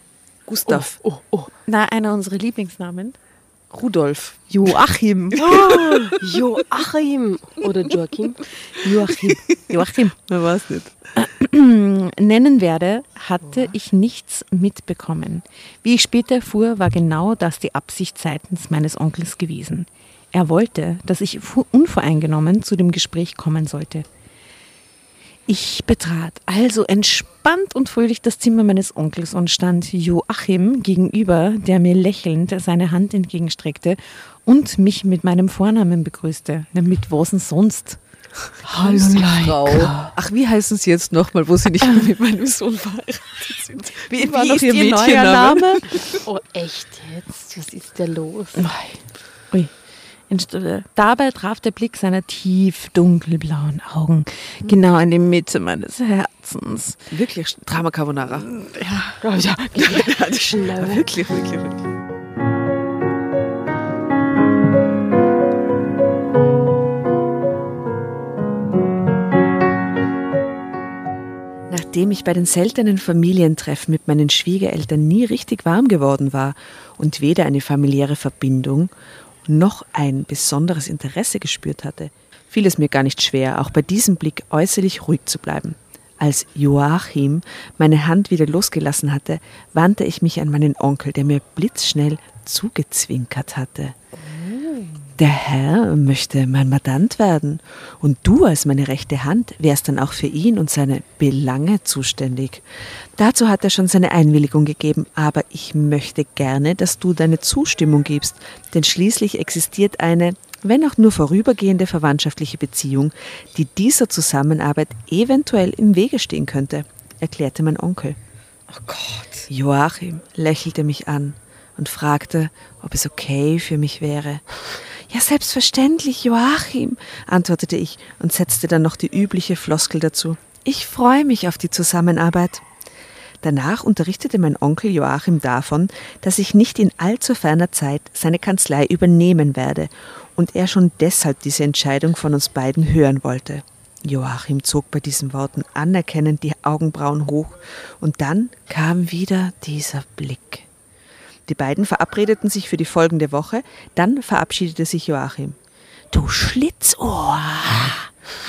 Gustav. Oh, oh, oh. Na, einer unserer Lieblingsnamen. Rudolf. Joachim. Oh, Joachim. Oder Joachim. Joachim. Joachim. Man weiß nicht. Nennen werde, hatte ich nichts mitbekommen. Wie ich später erfuhr, war genau das die Absicht seitens meines Onkels gewesen. Er wollte, dass ich unvoreingenommen zu dem Gespräch kommen sollte. Ich betrat also entspannt und fröhlich das Zimmer meines Onkels und stand Joachim gegenüber, der mir lächelnd seine Hand entgegenstreckte und mich mit meinem Vornamen begrüßte. Mit was denn sonst? Hallo Frau. Ach, wie heißen Sie jetzt nochmal, wo Sie nicht mehr mit meinem Sohn verheiratet sind? Wie, wie war noch Ihr, Ihr neuer Name? Oh, echt jetzt? Was ist da los? Ui. Dabei traf der Blick seiner tief dunkelblauen Augen genau in die Mitte meines Herzens. Wirklich Drama Carbonara. Ja, ja, ja, ja wirklich, wirklich, wirklich. Nachdem ich bei den seltenen Familientreffen mit meinen Schwiegereltern nie richtig warm geworden war und weder eine familiäre Verbindung noch ein besonderes Interesse gespürt hatte, fiel es mir gar nicht schwer, auch bei diesem Blick äußerlich ruhig zu bleiben. Als Joachim meine Hand wieder losgelassen hatte, wandte ich mich an meinen Onkel, der mir blitzschnell zugezwinkert hatte. Der Herr möchte mein Mandant werden, und du als meine rechte Hand wärst dann auch für ihn und seine Belange zuständig. Dazu hat er schon seine Einwilligung gegeben, aber ich möchte gerne, dass du deine Zustimmung gibst, denn schließlich existiert eine, wenn auch nur vorübergehende verwandtschaftliche Beziehung, die dieser Zusammenarbeit eventuell im Wege stehen könnte, erklärte mein Onkel. Oh Gott. Joachim lächelte mich an und fragte, ob es okay für mich wäre. Ja, selbstverständlich, Joachim, antwortete ich und setzte dann noch die übliche Floskel dazu. Ich freue mich auf die Zusammenarbeit. Danach unterrichtete mein Onkel Joachim davon, dass ich nicht in allzu ferner Zeit seine Kanzlei übernehmen werde und er schon deshalb diese Entscheidung von uns beiden hören wollte. Joachim zog bei diesen Worten anerkennend die Augenbrauen hoch und dann kam wieder dieser Blick. Die beiden verabredeten sich für die folgende Woche, dann verabschiedete sich Joachim. Du Schlitzohr!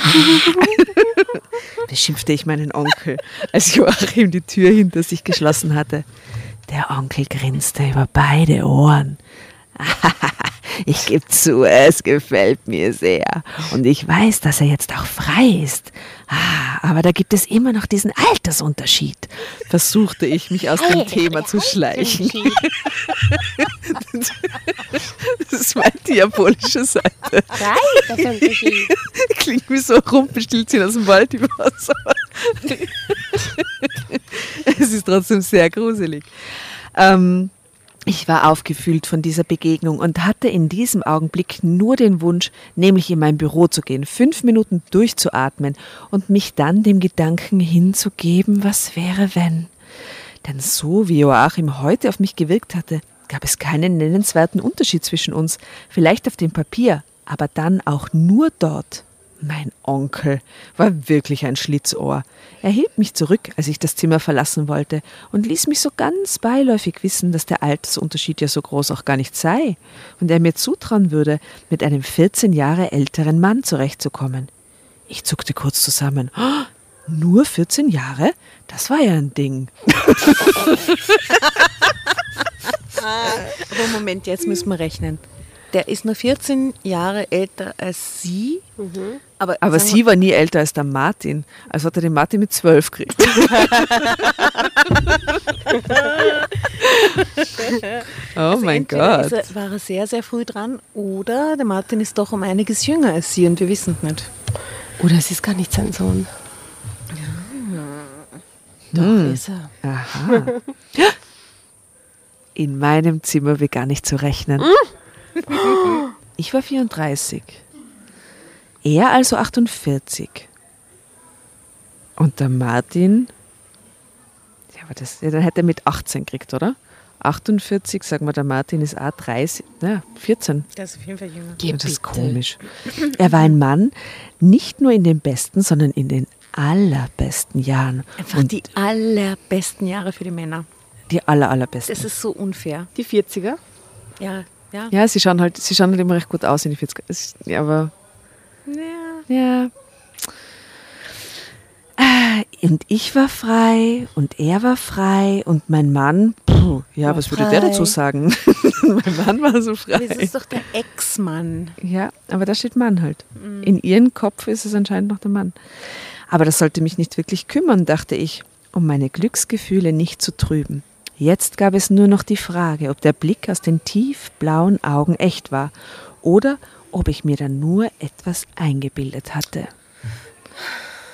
beschimpfte ich meinen Onkel, als Joachim die Tür hinter sich geschlossen hatte. Der Onkel grinste über beide Ohren. Ich gebe zu, es gefällt mir sehr. Und ich weiß, dass er jetzt auch frei ist. Ah, aber da gibt es immer noch diesen Altersunterschied. Versuchte ich, mich aus dem Thema zu schleichen. das ist meine diabolische Seite. Klingt wie so Rumpelstilzchen aus dem Wald über Wasser. es ist trotzdem sehr gruselig. Ähm, ich war aufgefühlt von dieser Begegnung und hatte in diesem Augenblick nur den Wunsch, nämlich in mein Büro zu gehen, fünf Minuten durchzuatmen und mich dann dem Gedanken hinzugeben, was wäre, wenn. Denn so wie Joachim heute auf mich gewirkt hatte, gab es keinen nennenswerten Unterschied zwischen uns, vielleicht auf dem Papier, aber dann auch nur dort. Mein Onkel war wirklich ein Schlitzohr. Er hielt mich zurück, als ich das Zimmer verlassen wollte, und ließ mich so ganz beiläufig wissen, dass der Altersunterschied ja so groß auch gar nicht sei, und er mir zutrauen würde, mit einem 14 Jahre älteren Mann zurechtzukommen. Ich zuckte kurz zusammen. Oh, Nur 14 Jahre? Das war ja ein Ding. Aber Moment, jetzt müssen wir rechnen. Der ist nur 14 Jahre älter als sie. Aber, Aber sagen sie war nie älter als der Martin. Also hat er den Martin mit 12 gekriegt. oh wir, mein Gott. Er, war er sehr, sehr früh dran oder der Martin ist doch um einiges jünger als sie und wir wissen es nicht. Oder es ist gar nicht sein Sohn. Doch, ist er. Aha. In meinem Zimmer begann ich zu rechnen. Ich war 34. Er also 48. Und der Martin, ja, aber das, ja, dann hätte er mit 18 gekriegt, oder? 48, sagen wir, der Martin ist auch 30, ja, 14. Der ist auf jeden Fall jünger. Ja, das ist komisch. Er war ein Mann, nicht nur in den besten, sondern in den allerbesten Jahren. Einfach Und die allerbesten Jahre für die Männer. die aller, allerbesten. Das ist so unfair. Die 40er? Ja, ja. Ja, sie schauen halt, sie schauen halt immer recht gut aus in die 40er. Es- Ja, aber ja. ja. Ah, Und ich war frei und er war frei und mein Mann, puh, ja, War was würde der frei. dazu sagen? mein Mann war so frei. Das ist doch der Ex-Mann. Ja, aber da steht Mann halt. In ihrem Kopf ist es anscheinend noch der Mann. Aber das sollte mich nicht wirklich kümmern, dachte ich, um meine Glücksgefühle nicht zu trüben. Jetzt gab es nur noch die Frage, ob der Blick aus den tiefblauen Augen echt war oder ob ich mir da nur etwas eingebildet hatte.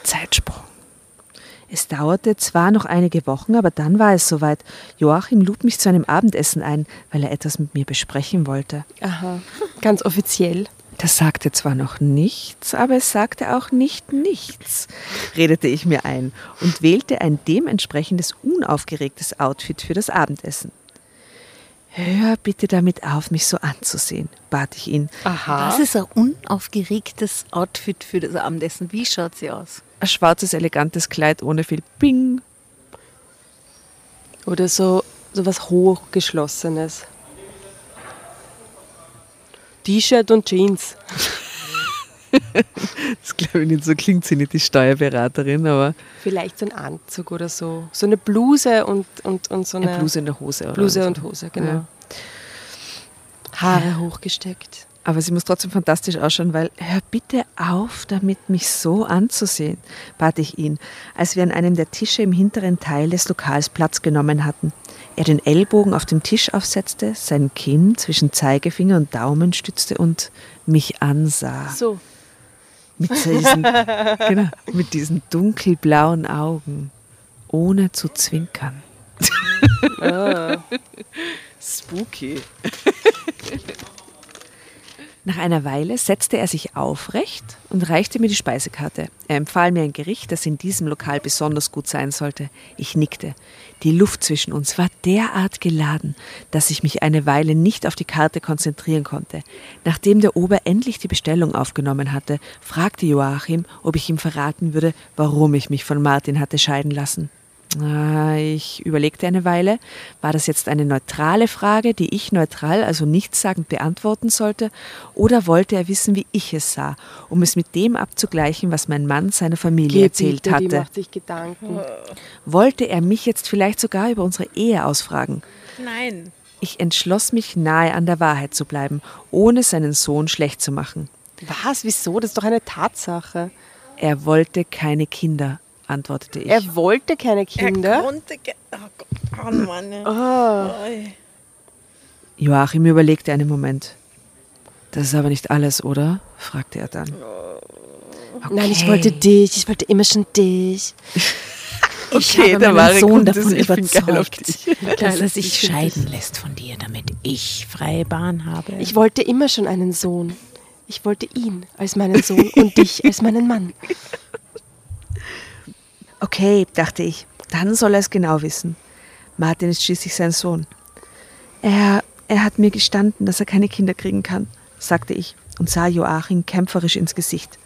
Zeitsprung. Es dauerte zwar noch einige Wochen, aber dann war es soweit. Joachim lud mich zu einem Abendessen ein, weil er etwas mit mir besprechen wollte. Aha. Ganz offiziell. Das sagte zwar noch nichts, aber es sagte auch nicht nichts, redete ich mir ein und wählte ein dementsprechendes unaufgeregtes Outfit für das Abendessen. Hör bitte damit auf, mich so anzusehen, bat ich ihn. Aha. Was ist ein unaufgeregtes Outfit für das Abendessen? Wie schaut sie aus? Ein schwarzes, elegantes Kleid ohne viel Bing. Oder so, so was Hochgeschlossenes. T-Shirt und Jeans. Das glaube ich nicht, so klingt sie nicht, die Steuerberaterin, aber Vielleicht so ein Anzug oder so. So eine Bluse und, und, und so eine, eine Bluse in der Hose. Oder Bluse und Hose, genau. Ja. Haare hochgesteckt. Aber sie muss trotzdem fantastisch ausschauen, weil hör bitte auf, damit mich so anzusehen, bat ich ihn, als wir an einem der Tische im hinteren Teil des Lokals Platz genommen hatten. Er den Ellbogen auf dem Tisch aufsetzte, sein Kinn zwischen Zeigefinger und Daumen stützte und mich ansah. So. Mit diesen, genau, mit diesen dunkelblauen Augen, ohne zu zwinkern. Spooky. Nach einer Weile setzte er sich aufrecht und reichte mir die Speisekarte. Er empfahl mir ein Gericht, das in diesem Lokal besonders gut sein sollte. Ich nickte. Die Luft zwischen uns war derart geladen, dass ich mich eine Weile nicht auf die Karte konzentrieren konnte. Nachdem der Ober endlich die Bestellung aufgenommen hatte, fragte Joachim, ob ich ihm verraten würde, warum ich mich von Martin hatte scheiden lassen. Ah, Ich überlegte eine Weile, war das jetzt eine neutrale Frage, die ich neutral, also nichtssagend beantworten sollte, oder wollte er wissen, wie ich es sah, um es mit dem abzugleichen, was mein Mann seiner Familie erzählt Gebiete, Die hatte? macht sich Gedanken. Wollte er mich jetzt vielleicht sogar über unsere Ehe ausfragen? Nein. Ich entschloss mich, nahe an der Wahrheit zu bleiben, ohne seinen Sohn schlecht zu machen. Was? Wieso? Das ist doch eine Tatsache. Er wollte keine Kinder, antwortete ich. Er wollte keine Kinder. konnte. Oh Gott, oh Mann. Ah. Joachim überlegte einen Moment. Das ist aber nicht alles, oder? fragte er dann. Nein, ich wollte dich. Ich wollte immer schon dich. Ich Okay, habe meinen wahre Sohn davon ich überzeugt, dass er sich scheiden lässt von dir, damit ich freie Bahn habe. Ich wollte immer schon einen Sohn. Ich wollte ihn als meinen Sohn und dich als meinen Mann. Okay, dachte ich, dann soll er es genau wissen. Martin ist schließlich sein Sohn. Er, er hat mir gestanden, dass er keine Kinder kriegen kann, sagte ich und sah Joachim kämpferisch ins Gesicht.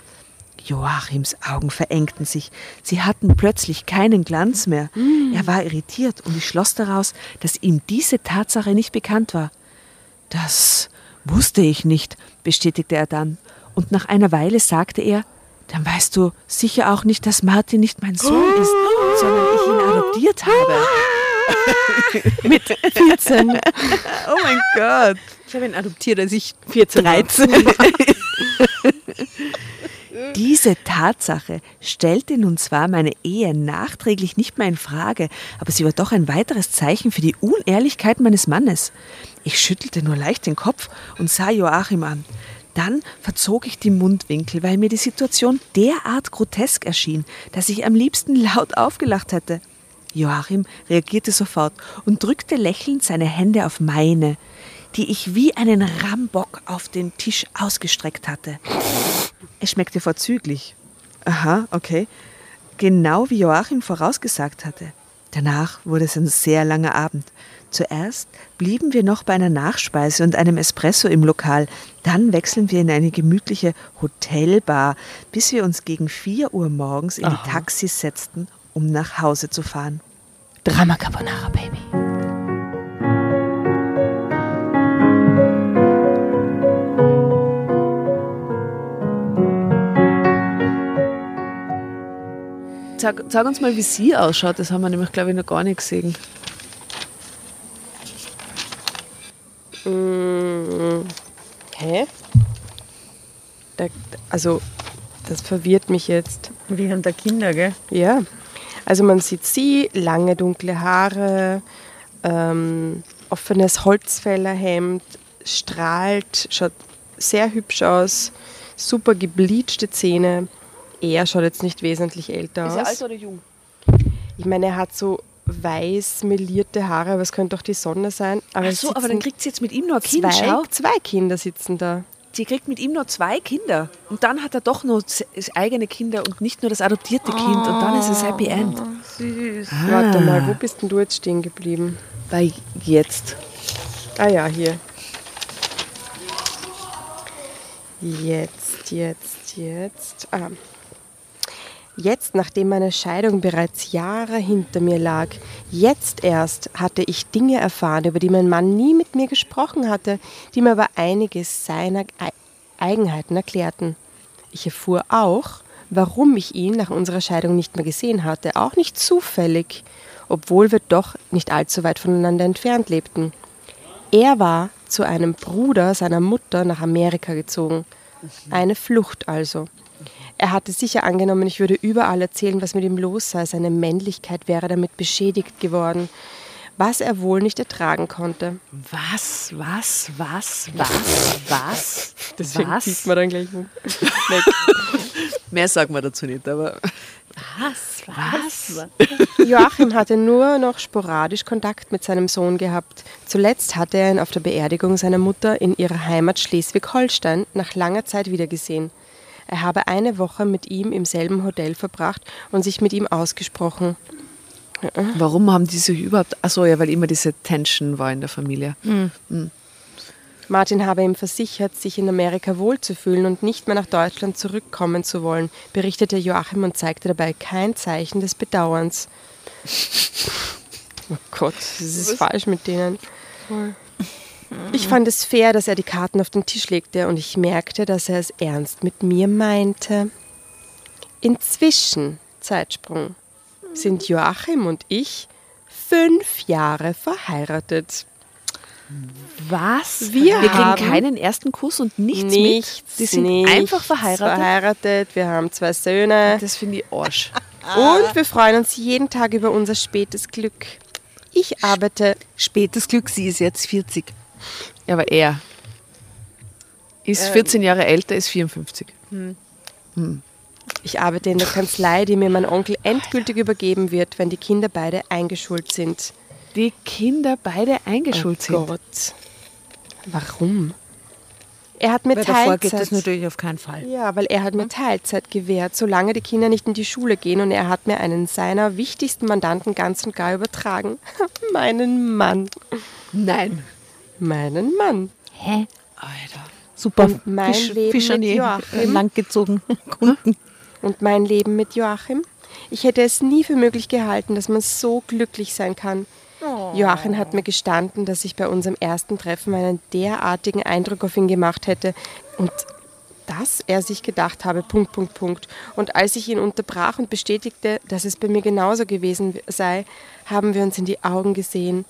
Joachims Augen verengten sich. Sie hatten plötzlich keinen Glanz mehr. Er war irritiert und ich schloss daraus, dass ihm diese Tatsache nicht bekannt war. Das wusste ich nicht, bestätigte er dann. Und nach einer Weile sagte er, dann weißt du sicher auch nicht, dass Martin nicht mein Sohn ist, sondern ich ihn adoptiert habe. Mit 14. Oh mein Gott. Ich habe ihn adoptiert, als ich 14 war. 13 Diese Tatsache stellte nun zwar meine Ehe nachträglich nicht mehr in Frage, aber sie war doch ein weiteres Zeichen für die Unehrlichkeit meines Mannes. Ich schüttelte nur leicht den Kopf und sah Joachim an. Dann verzog ich die Mundwinkel, weil mir die Situation derart grotesk erschien, dass ich am liebsten laut aufgelacht hätte. Joachim reagierte sofort und drückte lächelnd seine Hände auf meine, die ich wie einen Rambock auf den Tisch ausgestreckt hatte. Es schmeckte vorzüglich. Aha, okay. Genau wie Joachim vorausgesagt hatte. Danach wurde es ein sehr langer Abend. Zuerst blieben wir noch bei einer Nachspeise und einem Espresso im Lokal. Dann wechseln wir in eine gemütliche Hotelbar, bis wir uns gegen 4 Uhr morgens in die Taxis setzten, um nach Hause zu fahren. Drama Carbonara, Baby. Sag, sag uns mal, wie sie ausschaut. Das haben wir nämlich, glaube ich, noch gar nicht gesehen. Hä? Da, also, das verwirrt mich jetzt. Wir haben da Kinder, gell? Ja. Also man sieht sie, lange dunkle Haare, ähm, offenes Holzfällerhemd, strahlt, schaut sehr hübsch aus, super gebleachte Zähne. Er schaut jetzt nicht wesentlich älter aus. oder jung? Ich meine, er hat so weiß melierte Haare, aber es könnte doch die Sonne sein. Aber Ach so, aber dann kriegt sie jetzt mit ihm noch ein Kind. zwei, Schau. zwei Kinder sitzen da. Sie kriegt mit ihm noch zwei Kinder. Und dann hat er doch noch z- eigene Kinder und nicht nur das adoptierte Kind. Und dann ist es Happy End. Süß. Warte mal, wo bist denn du jetzt stehen geblieben? Bei jetzt. Ah ja, hier. Jetzt, jetzt, jetzt. Ah. Jetzt, nachdem meine Scheidung bereits Jahre hinter mir lag, jetzt erst hatte ich Dinge erfahren, über die mein Mann nie mit mir gesprochen hatte, die mir aber einiges seiner Ei- Eigenheiten erklärten. Ich erfuhr auch, warum ich ihn nach unserer Scheidung nicht mehr gesehen hatte, auch nicht zufällig, obwohl wir doch nicht allzu weit voneinander entfernt lebten. Er war zu einem Bruder seiner Mutter nach Amerika gezogen. Eine Flucht also. Er hatte sicher angenommen, ich würde überall erzählen, was mit ihm los sei. Seine Männlichkeit wäre damit beschädigt geworden, was er wohl nicht ertragen konnte. Was, was, was, was, was? was? man dann gleich um. Mehr sagen wir dazu nicht, aber. Was? Was? Joachim hatte nur noch sporadisch Kontakt mit seinem Sohn gehabt. Zuletzt hatte er ihn auf der Beerdigung seiner Mutter in ihrer Heimat Schleswig-Holstein nach langer Zeit wiedergesehen. Er habe eine Woche mit ihm im selben Hotel verbracht und sich mit ihm ausgesprochen. Warum haben die sich überhaupt. Achso, ja, weil immer diese Tension war in der Familie. Martin habe ihm versichert, sich in Amerika wohlzufühlen und nicht mehr nach Deutschland zurückkommen zu wollen, berichtete Joachim und zeigte dabei kein Zeichen des Bedauerns. Oh Gott, das ist falsch mit denen. Ich fand es fair, dass er die Karten auf den Tisch legte und ich merkte, dass er es ernst mit mir meinte. Inzwischen, Zeitsprung, sind Joachim und ich fünf Jahre verheiratet. Was? Wir Wir haben kriegen keinen ersten Kuss und nichts, Nichts, mit. Die sind nichts einfach verheiratet. verheiratet. Wir haben zwei Söhne Das finde ich Arsch. und wir freuen uns jeden Tag über unser spätes Glück. Ich arbeite, Spätes Glück, sie ist jetzt 40. Ja, aber er ist 14 Jahre älter, ist 54. ich arbeite in der Kanzlei, die mir mein Onkel endgültig übergeben wird, wenn die Kinder beide eingeschult sind. Die Kinder beide eingeschult oh sind. Gott. Warum? Er hat mir Weil davor geht Teilzeit. das natürlich auf keinen Fall. Ja, weil er hat mir Teilzeit gewährt, solange die Kinder nicht in die Schule gehen und er hat mir einen seiner wichtigsten Mandanten ganz und gar übertragen. Meinen Mann. Nein. Meinen Mann. Hä? Alter. Super. Und mein Fisch, Leben Fisch mit Joachim. langgezogen Kunden. Und mein Leben mit Joachim? Ich hätte es nie für möglich gehalten, dass man so glücklich sein kann. Joachim hat mir gestanden, dass ich bei unserem ersten Treffen einen derartigen Eindruck auf ihn gemacht hätte. Und dass er sich gedacht habe, Punkt, Punkt, Punkt. Und als ich ihn unterbrach und bestätigte, dass es bei mir genauso gewesen sei, haben wir uns in die Augen gesehen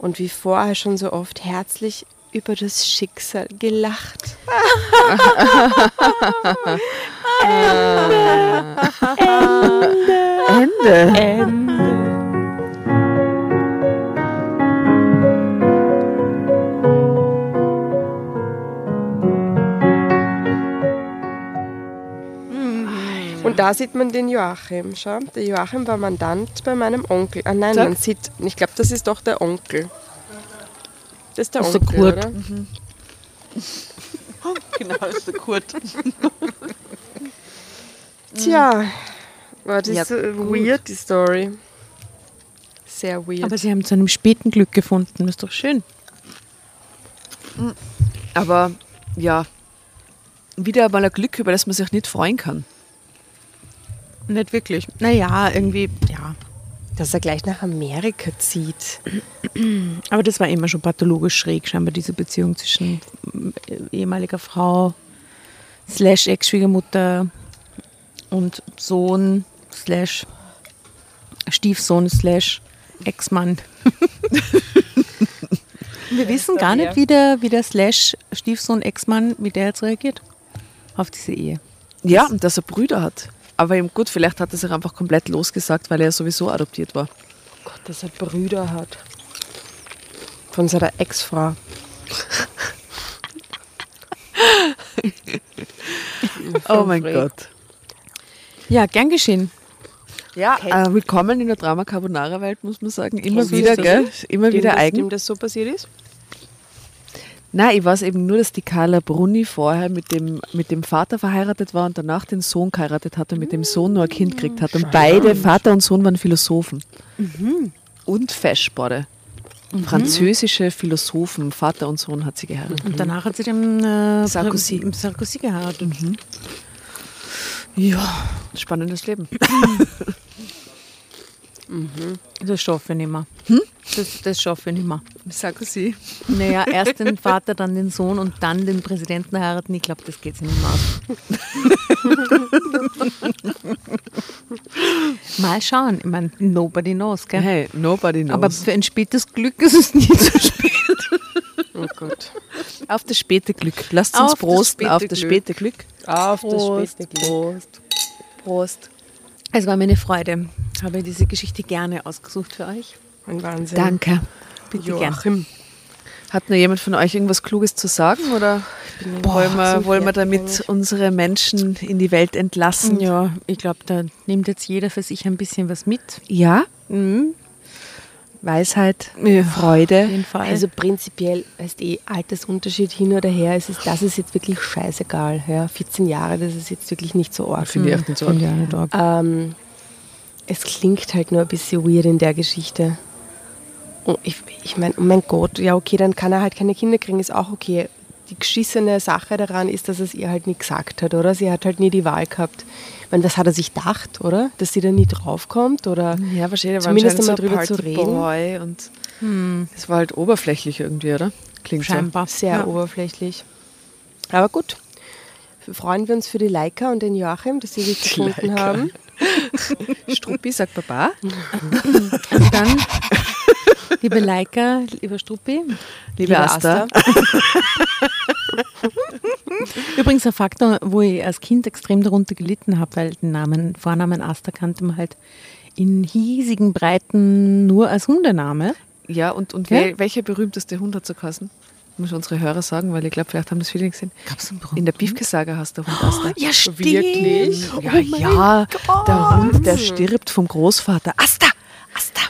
und wie vorher schon so oft herzlich über das Schicksal gelacht. Ende. Ende. Und da sieht man den Joachim. Schau, der Joachim war Mandant bei meinem Onkel. Ah nein, Sag. man sieht, ich glaube, das ist doch der Onkel. Das ist der Das ist der Onkel, Kurt. oder? Genau, das ist der Kurt. Tja, war das Ja, so weird, die Story. Sehr weird. Aber sie haben zu einem späten Glück gefunden. Das ist doch schön. Aber ja, wieder mal ein Glück, über das man sich nicht freuen kann. Nicht wirklich. Naja, irgendwie, ja. dass er gleich nach Amerika zieht. Aber das war immer schon pathologisch schräg, scheinbar diese Beziehung zwischen äh, ehemaliger Frau slash Ex-Schwiegermutter und Sohn slash Stiefsohn slash Ex-Mann. Wir wissen gar nicht, wie der, wie der slash Stiefsohn Ex-Mann, wie der jetzt reagiert auf diese Ehe. Ja, und dass er Brüder hat. Aber eben gut, vielleicht hat er sich einfach komplett losgesagt, weil er sowieso adoptiert war. Gott, dass er Brüder hat. Von seiner Ex-Frau. Oh mein. Gott. Ja, gern geschehen. Ja, äh, willkommen in der Drama Carbonara Welt, muss man sagen. Immer wieder, gell? Immer wieder eigen. Dem das so passiert ist? Nein, ich weiß eben nur, dass die Carla Bruni vorher mit dem, mit dem Vater verheiratet war und danach den Sohn geheiratet hat und mit dem Sohn nur ein Kind gekriegt hat. Und beide, Vater und Sohn, waren Philosophen. Und Feschborde. Französische Philosophen, Vater und Sohn hat sie geheiratet. Und danach hat sie den äh, Sarkozy. Sarkozy geheiratet. Ja, spannendes Leben. Das schaffe ich nicht mehr. Das, das schaffe ich nicht mehr. Sarkozy. Naja, erst den Vater, dann den Sohn und dann den Präsidenten heiraten. Ich glaube, das geht sich nicht mehr aus. Mal schauen. Ich meine, nobody knows, gell? Hey, nobody knows. Aber für ein spätes Glück ist es nie zu spät. Oh Gott. auf das späte Glück. Lasst uns Auf das prosten späte auf das Glück. späte Glück. Auf Prost, das späte Glück. Prost. Prost. Es war mir eine Freude. Habe diese Geschichte gerne ausgesucht für euch. Ein Wahnsinn. Danke. Bitte gern. Joachim. Hat nur jemand von euch irgendwas Kluges zu sagen oder wollen, wir, wollen wir damit unsere Menschen in die Welt entlassen? Ja, ich glaube, da nimmt jetzt jeder für sich ein bisschen was mit. Ja? Mhm. Weisheit, Ja. Freude. Auf jeden Fall. Also prinzipiell, heißt eh, Altersunterschied hin oder her, ist es, das ist jetzt wirklich scheißegal. Ja, 14 Jahre, das ist jetzt wirklich nicht so arg. Finde ich echt nicht so. Auch nicht arg. Ähm, es klingt halt nur ein bisschen weird in der Geschichte. Und ich, ich meine, oh mein Gott, ja okay, dann kann er halt keine Kinder kriegen, ist auch okay. Die geschissene Sache daran ist, dass er es ihr halt nie gesagt hat, oder? Sie hat halt nie die Wahl gehabt. Ich meine, das hat er sich gedacht, oder? Dass sie da nie draufkommt, oder? Ja, wahrscheinlich war Zumindest einmal so drüber zu reden. Und es war halt oberflächlich irgendwie, oder? Klingt Scheinbar. Sehr Ja. oberflächlich. Aber gut. Freuen wir uns für die Leica und den Joachim, dass sie sich gefunden Leica. haben. so. Struppi sagt Baba. Und dann, liebe Leika, lieber Struppi. Liebe Asta. Übrigens ein Faktor, wo ich als Kind extrem darunter gelitten habe, weil den Namen, Vornamen Asta kannte man halt in hiesigen Breiten nur als Hundename. Ja, und, und Ja? wel- welcher berühmteste Hund hat zu kassen? Muss unsere Hörer sagen, weil ich glaube, vielleicht haben das viele gesehen. Gab's einen In der Biefke-Saga hast du Hund Asta. Ja, stimmt. Wirklich? Ja, oh ja, Gott. der Hund, der stirbt vom Großvater. Asta! Asta!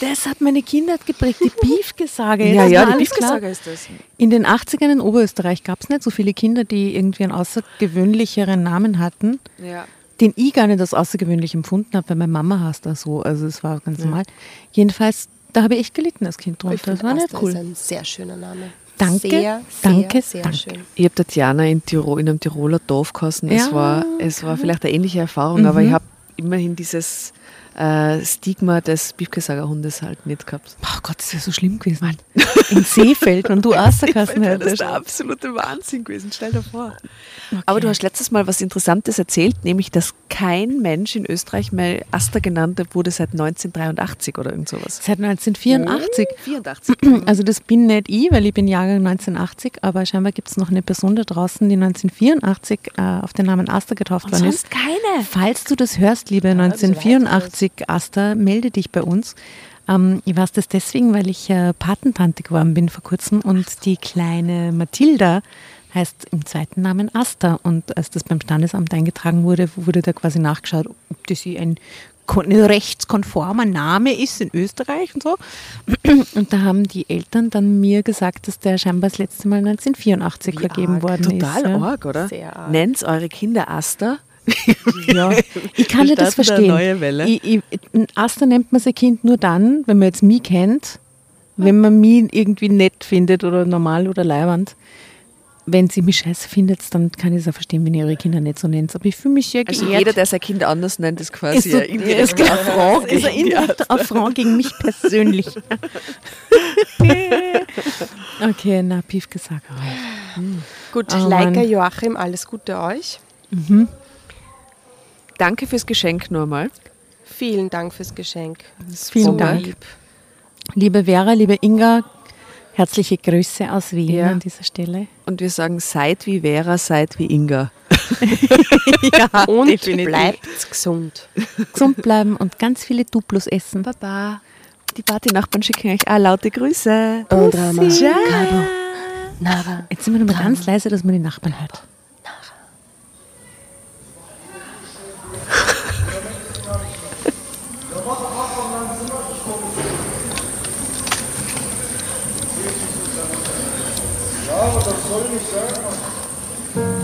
Das hat meine Kindheit geprägt, die Biefke-Sage. Ja, ja, die klar. ist das. In den 80ern in Oberösterreich gab es nicht so viele Kinder, die irgendwie einen außergewöhnlicheren Namen hatten, Ja. den ich gar nicht als außergewöhnlich empfunden habe, weil meine Mama heißt da so. Also es war ganz normal. Jedenfalls, da habe ich echt gelitten als Kind drunter. Das war nicht Asta cool. ist ein sehr schöner Name. Danke, Sehr, sehr, danke, sehr danke. schön. Ich habe Tatjana in, Tirol, in einem Tiroler Dorf geheißen. Es Ja, war, es war vielleicht eine ähnliche Erfahrung, aber Mhm. ich habe immerhin dieses äh, Stigma des Beefkesager-Hundes halt nicht gehabt. Oh Gott, das wäre so schlimm gewesen. In Seefeld, wenn du Asterkassen Das hättest. ist der absolute Wahnsinn gewesen, stell dir vor. Aber du hast letztes Mal was Interessantes erzählt, nämlich, dass kein Mensch in Österreich mehr Aster genannt wurde seit 1983 oder irgend sowas. Seit 1984. 84. Also das bin nicht ich, weil ich bin Jahrgang 1980, aber scheinbar gibt es noch eine Person da draußen, die 1984 äh, auf den Namen Aster getauft worden ist. keine. Falls du das hörst, liebe 1984 Aster, melde dich bei uns. Ähm, ich weiß das deswegen, weil ich äh, Patentante geworden bin vor kurzem und die kleine Mathilda heißt im zweiten Namen Aster. Und als das beim Standesamt eingetragen wurde, wurde da quasi nachgeschaut, ob das hier ein kon- ein rechtskonformer Name ist in Österreich und so. Und da haben die Eltern dann mir gesagt, dass der scheinbar das letzte Mal 1984 vergeben arg. worden Total ist. ja. arg, oder? Sehr arg. Nennt eure Kinder Aster. Ja, ich kann nicht das verstehen. neue Welle. Ich, ich, ein Aster nennt man sein Kind nur dann, wenn man jetzt mich kennt, wenn man mich irgendwie nett findet oder normal oder leiwand. Wenn sie mich scheiße findet, dann kann ich es auch verstehen, wenn ihr eure Kinder nicht so nennt. Aber ich fühle mich sehr Also geehrt. jeder, der sein Kind anders nennt, ist ist quasi so, ein indirekter ist Affront ist ein gegen die indirekter Affront gegen mich persönlich. okay, na, Pief gesagt. Gut, Oh Leica. Joachim, alles Gute euch. Danke fürs Geschenk nur mal. Vielen Dank fürs Geschenk. Vielen So Dank. lieb. Liebe Vera, liebe Inga, herzliche Grüße aus Wien Ja. an dieser Stelle. Und wir sagen, seid wie Vera, seid wie Inga. ja, Und definitiv. bleibt gesund. gesund bleiben und ganz viele Duplos essen. Baba. Die Party-Nachbarn schicken euch auch laute Grüße. Und Rama. Ciao. Cabo. Nara. Jetzt sind wir nochmal ganz leise, dass man die Nachbarn hört. Ja, aber das soll nicht sein.